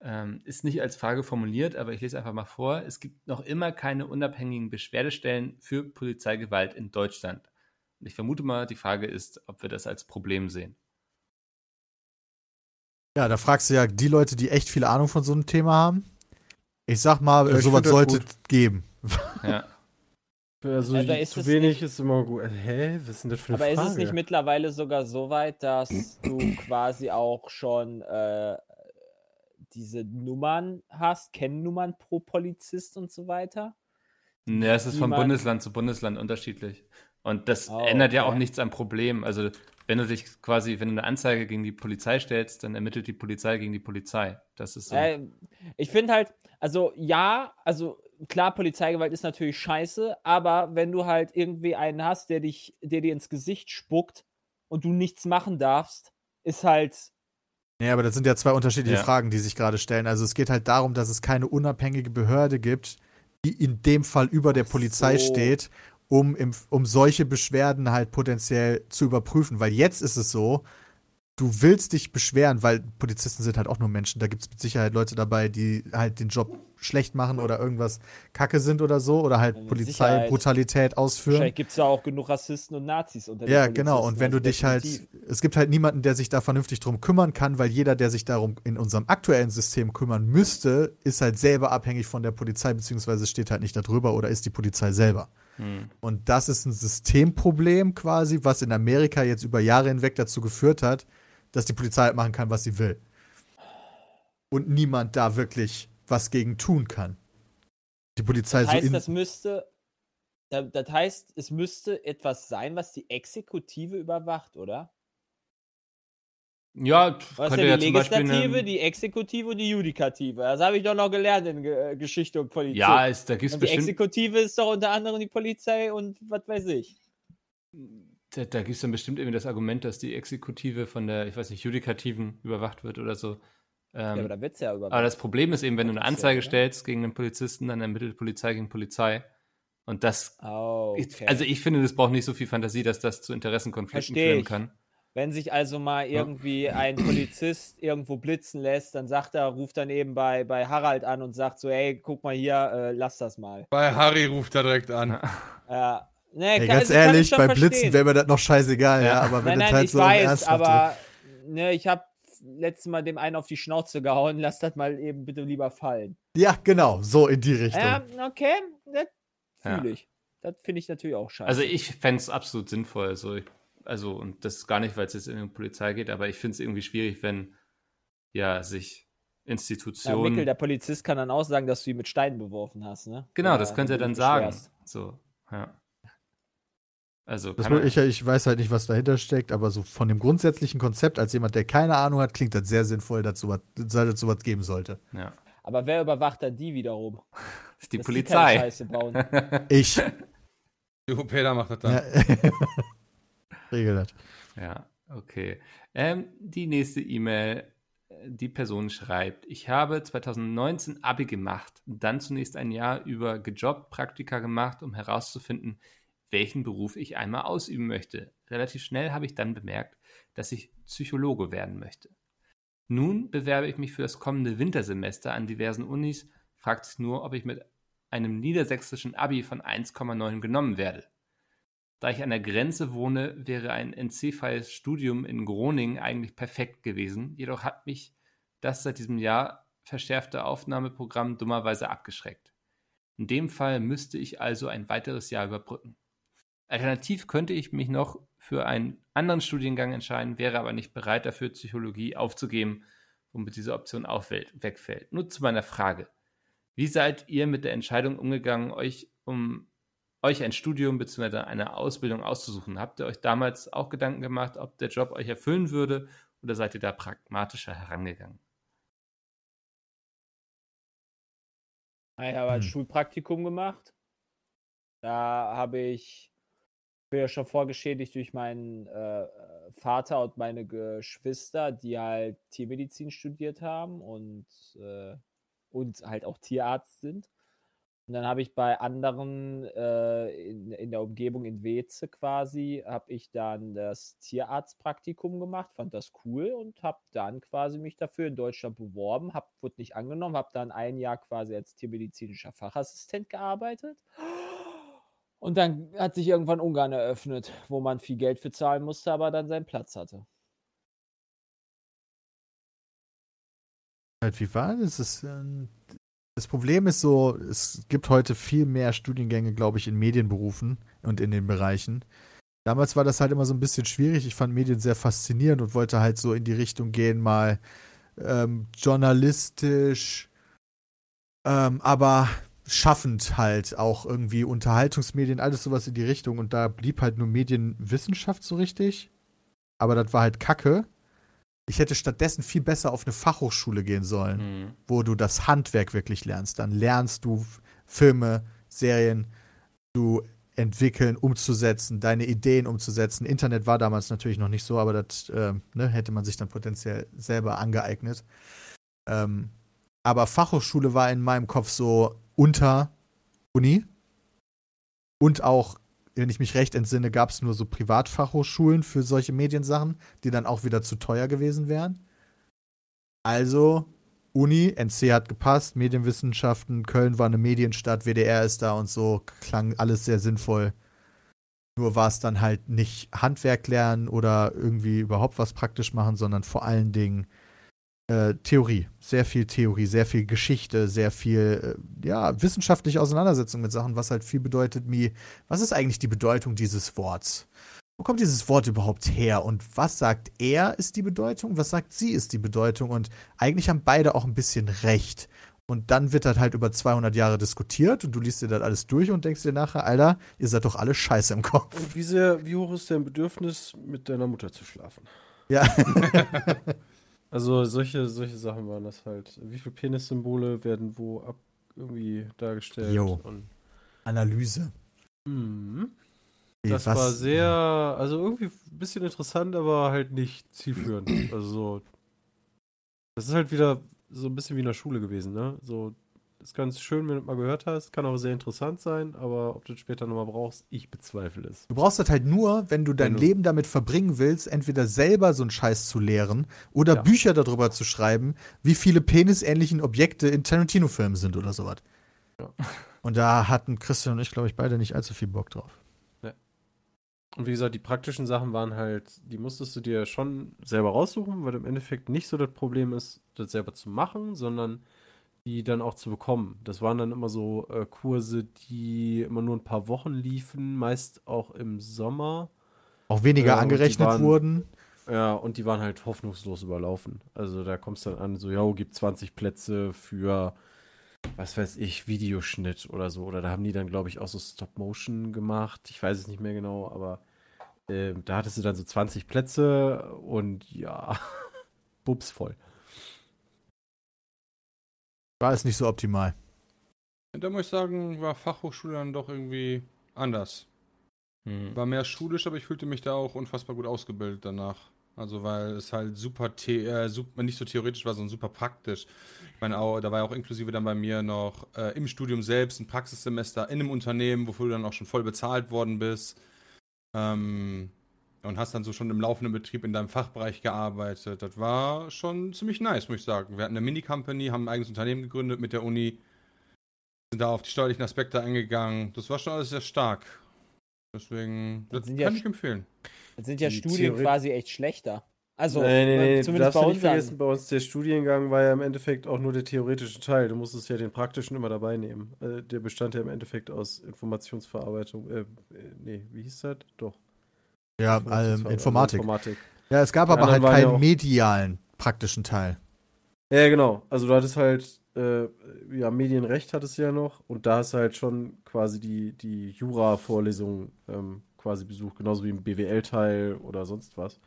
ähm, ist nicht als Frage formuliert, aber ich lese einfach mal vor. Es gibt noch immer keine unabhängigen Beschwerdestellen für Polizeigewalt in Deutschland. Und ich vermute mal, die Frage ist, ob wir das als Problem sehen. Ja, da fragst du ja die Leute, die echt viel Ahnung von so einem Thema haben. Ich sag mal, Ja, ich sowas sollte gut. es geben. Ja. Also ist zu es wenig nicht- ist immer gut. Äh, Hä? Was ist denn das für eine Aber Frage? ist es nicht mittlerweile sogar so weit, dass du quasi auch schon äh, diese Nummern hast, Kennnummern pro Polizist und so weiter? Ja, es ist von Bundesland zu Bundesland unterschiedlich. Und das Oh, ändert ja okay. auch nichts am Problem. Also, wenn du dich quasi, wenn du eine Anzeige gegen die Polizei stellst, dann ermittelt die Polizei gegen die Polizei. Das ist so. Äh, ich finde halt, also ja, also klar, Polizeigewalt ist natürlich scheiße, aber wenn du halt irgendwie einen hast, der dich, der dir ins Gesicht spuckt und du nichts machen darfst, ist halt Ja, aber das sind ja zwei unterschiedliche Ja. Fragen, die sich gerade stellen. Also es geht halt darum, dass es keine unabhängige Behörde gibt, die in dem Fall über der Polizei so. steht, um, im, um solche Beschwerden halt potenziell zu überprüfen. Weil jetzt ist es so, du willst dich beschweren, weil Polizisten sind halt auch nur Menschen. Da gibt es mit Sicherheit Leute dabei, die halt den Job schlecht machen oder irgendwas kacke sind oder so oder halt Polizeibrutalität ausführen. Wahrscheinlich gibt es ja auch genug Rassisten und Nazis unter den Ja, genau. Und wenn du also dich halt, definitiv. es gibt halt niemanden, der sich da vernünftig drum kümmern kann, weil jeder, der sich darum in unserem aktuellen System kümmern müsste, ist halt selber abhängig von der Polizei, beziehungsweise steht halt nicht darüber oder ist die Polizei selber. Hm. Und das ist ein Systemproblem quasi, was in Amerika jetzt über Jahre hinweg dazu geführt hat, dass die Polizei halt machen kann, was sie will. Und niemand da wirklich was gegen tun kann. Die Polizei Das so heißt, in, das müsste, da- das heißt, es müsste etwas sein, was die Exekutive überwacht, oder? Ja, Was ist könnte ja ja die Legislative, eine, die Exekutive und die Judikative. Das habe ich doch noch gelernt in Ge äh, Geschichte und Politik. Ja, es, da gibt es und die bestimmt, Exekutive ist doch unter anderem die Polizei und was weiß ich. da, da gibt's dann bestimmt irgendwie das Argument, dass die Exekutive von der, ich weiß nicht, Judikativen überwacht wird oder so. Ja, Ähm, aber da wird es ja überwacht. Aber das Problem ist eben, wenn du eine Anzeige oder? stellst gegen einen Polizisten, dann ermittelt Polizei gegen Polizei. Und das, oh, okay. also ich finde, das braucht nicht so viel Fantasie, dass das zu Interessenkonflikten Versteh führen ich. Wenn sich also mal irgendwie ein Polizist irgendwo blitzen lässt, dann sagt er, ruft dann eben bei, bei Harald an und sagt so, ey, guck mal hier, äh, lass das mal. Bei Harry ruft er direkt an. Ja. Nee, Ey, kann- ganz also ehrlich, bei Blitzen wäre mir das noch scheißegal, ja, Ja. aber wenn Nein, das nein, halt ich so weiß, aber ne, ich habe letztes Mal dem einen auf die Schnauze gehauen, lass das mal eben bitte lieber fallen. Ja, genau, so in die Richtung. Ja, okay, das Ja. fühle ich. Das finde ich natürlich auch scheiße. Also ich fände es absolut sinnvoll. Also, ich, also, und das ist gar nicht, weil es jetzt in die Polizei geht, aber ich finde es irgendwie schwierig, wenn ja sich ja, Institutionen. Mikkel, der Polizist kann dann auch sagen, dass du ihn mit Steinen beworfen hast, ne? genau, Oder das könnte er du dann sagen. So, ja. Also, er- ich, ich weiß halt nicht, was dahinter steckt, aber so von dem grundsätzlichen Konzept, als jemand, der keine Ahnung hat, klingt das sehr sinnvoll, dass sowas dass sowas geben sollte. ja. Aber wer überwacht dann die wiederum? Das ist die Polizei. Scheiße bauen. Ich. Jo, Peter macht das dann. ja. Regel das. Ja, okay. Ähm, die nächste E-Mail, äh, die Person schreibt, ich habe 2019 Abi gemacht, dann zunächst ein Jahr über gejobbt, Praktika gemacht, um herauszufinden, welchen Beruf ich einmal ausüben möchte. Relativ schnell habe ich dann bemerkt, dass ich Psychologe werden möchte. Nun bewerbe ich mich für das kommende Wintersemester an diversen Unis, fragt sich nur, ob ich mit einem niedersächsischen Abi von 1,9 genommen werde. Da ich an der Grenze wohne, wäre ein NC-freies Studium in Groningen eigentlich perfekt gewesen. Jedoch hat mich das seit diesem Jahr verschärfte Aufnahmeprogramm dummerweise abgeschreckt. In dem Fall müsste ich also ein weiteres Jahr überbrücken. Alternativ könnte ich mich noch für einen anderen Studiengang entscheiden, wäre aber nicht bereit dafür, Psychologie aufzugeben, womit diese Option auch wegfällt. Nur zu meiner Frage. Wie seid ihr mit der Entscheidung umgegangen, euch um euch ein Studium bzw. eine Ausbildung auszusuchen? Habt ihr euch damals auch Gedanken gemacht, ob der Job euch erfüllen würde oder seid ihr da pragmatischer herangegangen? Ich habe ein Hm. Schulpraktikum gemacht. Da habe ich bin ja schon vorgeschädigt durch meinen äh, Vater und meine Geschwister, die halt Tiermedizin studiert haben und, äh, und halt auch Tierarzt sind. Und dann habe ich bei anderen äh, in, in der Umgebung in Weze quasi, habe ich dann das Tierarztpraktikum gemacht, fand das cool und habe dann quasi mich dafür in Deutschland beworben, hab, wurde nicht angenommen, habe dann ein Jahr quasi als tiermedizinischer Fachassistent gearbeitet. Und dann hat sich irgendwann Ungarn eröffnet, wo man viel Geld für zahlen musste, aber dann seinen Platz hatte. Halt, wie war das? Das, ähm, das Problem ist so, es gibt heute viel mehr Studiengänge, glaube ich, in Medienberufen und in den Bereichen. Damals war das halt immer so ein bisschen schwierig. Ich fand Medien sehr faszinierend und wollte halt so in die Richtung gehen, mal ähm, journalistisch, ähm, aber schaffend halt auch irgendwie Unterhaltungsmedien, alles sowas in die Richtung. Und da blieb halt nur Medienwissenschaft so richtig. Aber das war halt Kacke. Ich hätte stattdessen viel besser auf eine Fachhochschule gehen sollen, Hm. wo du das Handwerk wirklich lernst. Dann lernst du Filme, Serien zu entwickeln, umzusetzen, deine Ideen umzusetzen. Internet war damals natürlich noch nicht so, aber das äh, ne, hätte man sich dann potenziell selber angeeignet. Ähm, aber Fachhochschule war in meinem Kopf so unter Uni. Und auch, wenn ich mich recht entsinne, gab es nur so Privatfachhochschulen für solche Mediensachen, die dann auch wieder zu teuer gewesen wären. Also, Uni, NC hat gepasst, Medienwissenschaften, Köln war eine Medienstadt, WDR ist da und so, klang alles sehr sinnvoll. Nur war es dann halt nicht Handwerk lernen oder irgendwie überhaupt was praktisch machen, sondern vor allen Dingen äh, Theorie. Sehr viel Theorie, sehr viel Geschichte, sehr viel, äh, ja, wissenschaftliche Auseinandersetzung mit Sachen, was halt viel bedeutet wie, was ist eigentlich die Bedeutung dieses Worts? Wo kommt dieses Wort überhaupt her? Und was sagt er ist die Bedeutung? Was sagt sie ist die Bedeutung? Und eigentlich haben beide auch ein bisschen recht. Und dann wird das halt über 200 Jahre diskutiert und du liest dir das alles durch und denkst dir nachher, Alter, ihr seid doch alle scheiße im Kopf. Und wie, sehr, wie hoch ist dein Bedürfnis, mit deiner Mutter zu schlafen? Ja. Also solche, solche Sachen waren das halt. Wie viele Penissymbole werden wo ab irgendwie dargestellt? Jo. Analyse. Mhm. Das was- war sehr, also irgendwie ein bisschen interessant, aber halt nicht zielführend. also so. Das ist halt wieder so ein bisschen wie in der Schule gewesen, ne? So, ist ganz schön, wenn du mal gehört hast, kann auch sehr interessant sein, aber ob du das später nochmal brauchst, ich bezweifle es. Du brauchst das halt nur, wenn du dein Wenn du- Leben damit verbringen willst, entweder selber so einen Scheiß zu lehren oder Ja. Bücher darüber zu schreiben, wie viele penisähnlichen Objekte in Tarantino-Filmen sind oder sowas. Ja. Und da hatten Christian und ich, glaube ich, beide nicht allzu viel Bock drauf. Und wie gesagt, die praktischen Sachen waren halt, die musstest du dir schon selber raussuchen, weil im Endeffekt nicht so das Problem ist, das selber zu machen, sondern die dann auch zu bekommen. Das waren dann immer so äh, Kurse, die immer nur ein paar Wochen liefen, meist auch im Sommer. Auch weniger die angerechnet waren- wurden. Ja, und die waren halt hoffnungslos überlaufen. Also da kommst du dann an, so, ja, gibt 20 Plätze für, was weiß ich, Videoschnitt oder so. Oder da haben die dann, glaube ich, auch so Stop-Motion gemacht. Ich weiß es nicht mehr genau, aber ähm, da hattest du dann so 20 Plätze und ja, bubs voll. War es nicht so optimal. Da muss ich sagen, war Fachhochschule dann doch irgendwie anders. Hm. War mehr schulisch, aber ich fühlte mich da auch unfassbar gut ausgebildet danach. Also weil es halt super, the äh, super nicht so theoretisch war, sondern super praktisch. Ich meine, auch, da war ja auch inklusive dann bei mir noch äh, im Studium selbst ein Praxissemester in einem Unternehmen, wofür du dann auch schon voll bezahlt worden bist. Ähm, und hast dann so schon im laufenden Betrieb in deinem Fachbereich gearbeitet. Das war schon ziemlich nice, muss ich sagen. Wir hatten eine Mini-Company, haben ein eigenes Unternehmen gegründet mit der Uni, sind da auf die steuerlichen Aspekte eingegangen. Das war schon alles sehr stark. Deswegen, Das das kann ja ich empfehlen. Dann sind ja Die Studien Theorie- quasi echt schlechter. Also, nee, nee, nee, du zumindest bei uns. vergessen, bei uns der Studiengang war ja im Endeffekt auch nur der theoretische Teil. Du musstest ja den praktischen immer dabei nehmen. Äh, der bestand ja im Endeffekt aus Informationsverarbeitung. Äh, äh, nee, wie hieß das? Doch. Ja, ähm, Informatik. Informatik. Ja, es gab Die aber halt ja keinen auch- medialen praktischen Teil. Ja, genau. Also du hattest halt, äh, ja, Medienrecht hattest du ja noch und da hast du halt schon quasi die, die Jura-Vorlesung ähm, quasi besucht, genauso wie im BWL-Teil oder sonst was.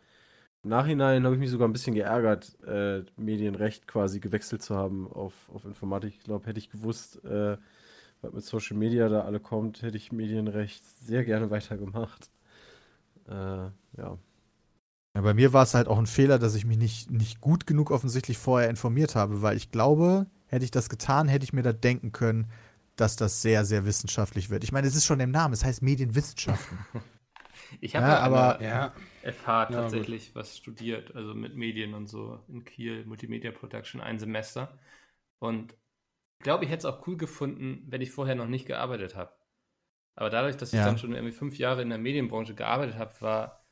Im Nachhinein habe ich mich sogar ein bisschen geärgert, äh, Medienrecht quasi gewechselt zu haben auf, auf Informatik. Ich glaube, hätte ich gewusst, äh, was mit Social Media da alle kommt, hätte ich Medienrecht sehr gerne weitergemacht. Äh, ja. Ja, bei mir war es halt auch ein Fehler, dass ich mich nicht, nicht gut genug offensichtlich vorher informiert habe, weil ich glaube, hätte ich das getan, hätte ich mir da denken können, dass das sehr, sehr wissenschaftlich wird. Ich meine, es ist schon im Namen, es heißt Medienwissenschaften. Ich habe Ja, ja, aber- Ja, FH tatsächlich was studiert, also mit Medien und so in Kiel, Multimedia Production, ein Semester. Und ich glaube, ich hätte es auch cool gefunden, wenn ich vorher noch nicht gearbeitet habe. Aber dadurch, dass ich Ja. dann schon irgendwie fünf Jahre in der Medienbranche gearbeitet habe, war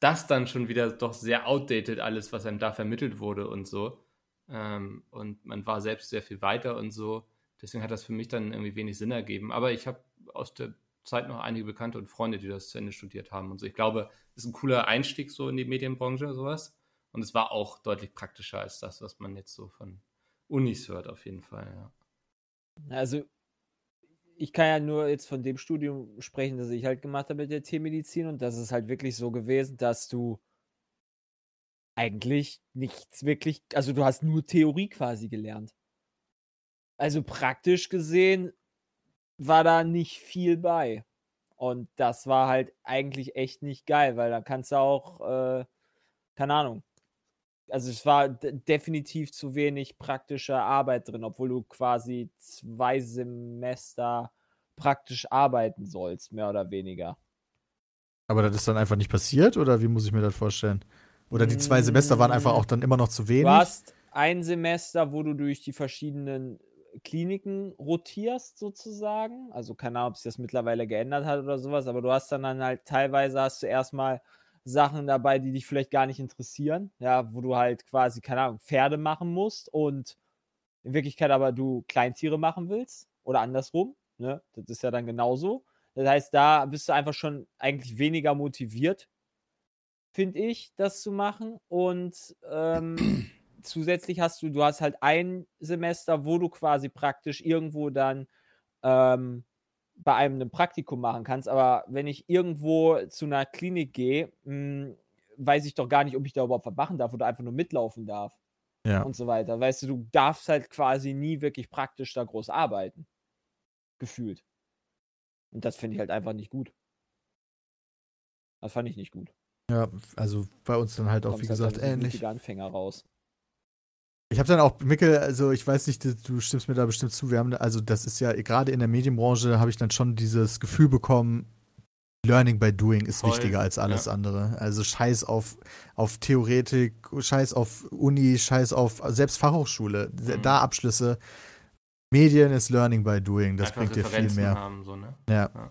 das dann schon wieder doch sehr outdated, alles, was einem da vermittelt wurde und so. Ähm, und man war selbst sehr viel weiter und so. Deswegen hat das für mich dann irgendwie wenig Sinn ergeben. Aber ich habe aus der Zeit noch einige Bekannte und Freunde, die das zu Ende studiert haben und so. Ich glaube, es ist ein cooler Einstieg so in die Medienbranche, sowas. Und es war auch deutlich praktischer als das, was man jetzt so von Unis hört, auf jeden Fall, ja. Also, ich kann ja nur jetzt von dem Studium sprechen, das ich halt gemacht habe mit der Tiermedizin und das ist halt wirklich so gewesen, dass du eigentlich nichts wirklich, also du hast nur Theorie quasi gelernt. Also praktisch gesehen war da nicht viel bei. Und das war halt eigentlich echt nicht geil, weil da kannst du auch, äh, keine Ahnung. Also es war definitiv zu wenig praktische Arbeit drin, obwohl du quasi zwei Semester praktisch arbeiten sollst, mehr oder weniger. Aber das ist dann einfach nicht passiert oder wie muss ich mir das vorstellen? Oder die zwei Semester waren einfach auch dann immer noch zu wenig? Du hast ein Semester, wo du durch die verschiedenen Kliniken rotierst, sozusagen. Also keine Ahnung, ob sich das mittlerweile geändert hat oder sowas, aber du hast dann, dann halt teilweise hast du erstmal Sachen dabei, die dich vielleicht gar nicht interessieren, ja, wo du halt quasi, keine Ahnung, Pferde machen musst und in Wirklichkeit aber du Kleintiere machen willst oder andersrum, ne? Das ist ja dann genauso. Das heißt, da bist du einfach schon eigentlich weniger motiviert, finde ich, das zu machen. Und ähm, zusätzlich hast du, du hast halt ein Semester, wo du quasi praktisch irgendwo dann ähm, bei einem ein Praktikum machen kannst. Aber wenn ich irgendwo zu einer Klinik gehe, mh, weiß ich doch gar nicht, ob ich da überhaupt was machen darf oder einfach nur mitlaufen darf Ja. und so weiter. Weißt du, du darfst halt quasi nie wirklich praktisch da groß arbeiten. Gefühlt. Und das finde ich halt einfach nicht gut. Das fand ich nicht gut. Ja, also bei uns dann halt auch, wie halt gesagt, so ähnlich. Anfänger raus. Ich habe dann auch, Mikkel, also ich weiß nicht, du- stimmst mir da bestimmt zu. Wir haben, also das ist ja, gerade in der Medienbranche habe ich dann schon dieses Gefühl bekommen, Learning by Doing ist Voll, wichtiger als alles ja. andere. Also scheiß auf, auf Theoretik, scheiß auf Uni, scheiß auf selbst Fachhochschule, Mhm. da Abschlüsse. Medien ist Learning by Doing, das Einfach bringt dir viel mehr. Haben, so, ne? Ja. Ja.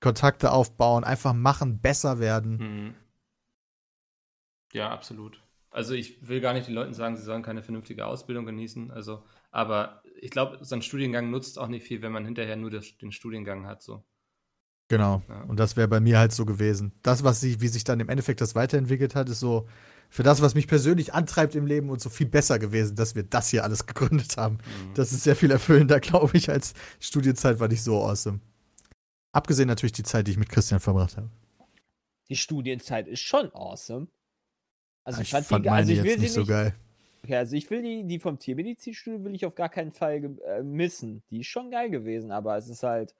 Kontakte aufbauen, einfach machen, besser werden. Mhm. Ja, absolut. Also ich will gar nicht den Leuten sagen, sie sollen keine vernünftige Ausbildung genießen. Also, aber ich glaube, so ein Studiengang nutzt auch nicht viel, wenn man hinterher nur das, den Studiengang hat. So. Genau. Ja. Und das wäre bei mir halt so gewesen. Das, was sich, wie sich dann im Endeffekt das weiterentwickelt hat, ist so für das, was mich persönlich antreibt im Leben und so viel besser gewesen, dass wir das hier alles gegründet haben. Mhm. Das ist sehr viel erfüllender, glaube ich, als Studienzeit war nicht so awesome. Abgesehen natürlich die Zeit, die ich mit Christian verbracht habe. Die Studienzeit ist schon awesome. Also ich fand, fand die, meine also ich will sie nicht so geil. Okay, also ich will die, die vom Tiermedizinstudium will ich auf gar keinen Fall äh, missen. Die ist schon geil gewesen, aber es ist halt,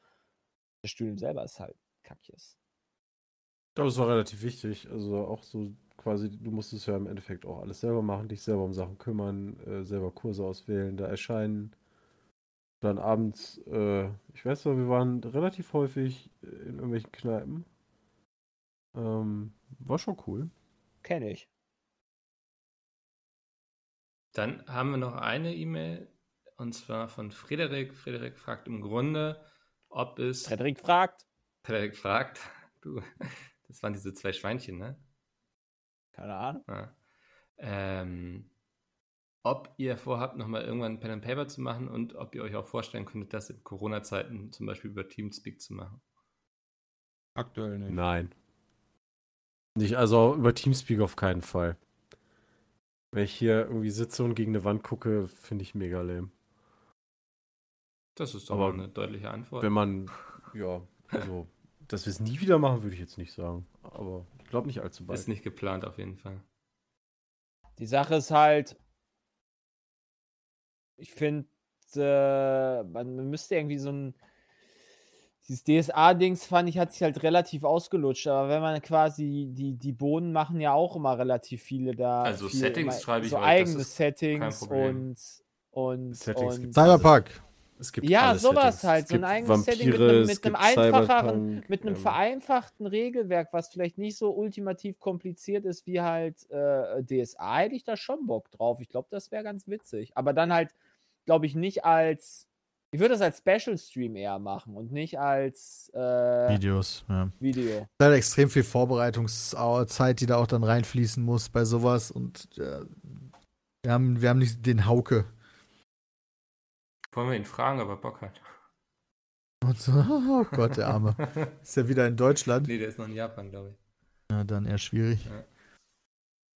das Studium selber ist halt kackjes. Ich glaube, es war relativ wichtig. Also auch so quasi, du musstest ja im Endeffekt auch alles selber machen, dich selber um Sachen kümmern, äh, selber Kurse auswählen, da erscheinen. Dann abends, äh, ich weiß noch, wir waren relativ häufig äh, in irgendwelchen Kneipen. Ähm, war schon cool. Kenne ich. Dann haben wir noch eine E-Mail und zwar von Frederik. Frederik fragt im Grunde, ob es. Frederik fragt. Frederik fragt, du, das waren diese zwei Schweinchen, ne? Keine Ahnung. Ja. Ähm, ob ihr vorhabt, nochmal irgendwann Pen and Paper zu machen und ob ihr euch auch vorstellen könntet, das in Corona-Zeiten zum Beispiel über Teamspeak zu machen. Aktuell nicht. Nein. Nicht, also über Teamspeak auf keinen Fall. Wenn ich hier irgendwie sitze und gegen eine Wand gucke, finde ich mega lame. Das ist Aber eine deutliche Antwort. Wenn man, ja, also, dass wir es nie wieder machen, würde ich jetzt nicht sagen. Aber ich glaube nicht allzu bald. ist nicht geplant auf jeden Fall. Die Sache ist halt, ich finde, äh, man, man müsste irgendwie so ein. Dieses DSA-Dings fand ich, hat sich halt relativ ausgelutscht, aber wenn man quasi, die, die Bohnen machen ja auch immer relativ viele da. Also viel, Settings immer, schreibe ich So euch, das eigene ist kein Settings Problem. und. Und, Settings und Cyberpunk. Es gibt Ja, sowas Settings. halt, Es so ein eigenes Setting mit Vampire, einem- mit einem einfacheren- mit einem ähm, vereinfachten Regelwerk, was vielleicht nicht so ultimativ kompliziert ist wie halt äh, DSA, hätte ich da schon Bock drauf. Ich glaube, das wäre ganz witzig. Aber dann halt, glaube ich, nicht als. Ich würde das als Special Stream eher machen und nicht als äh, Videos, ja. Video. Da ist extrem viel Vorbereitungszeit, die da auch dann reinfließen muss bei sowas. Und äh, wir, haben, wir haben nicht den Hauke. Wollen wir ihn fragen, ob er Bock hat? Und so, oh Gott, der Arme. Ist ja wieder in Deutschland. Nee, der ist noch in Japan, glaube ich. Ja, dann eher schwierig.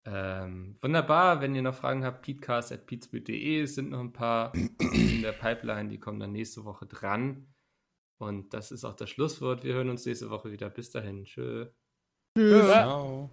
Ähm, wunderbar, wenn ihr noch Fragen habt, peatcast.peatsbild.de. Es sind noch ein paar in der Pipeline, die kommen dann nächste Woche dran. Und das ist auch das Schlusswort. Wir hören uns nächste Woche wieder. Bis dahin. Tschö. Tschüss. Ciao.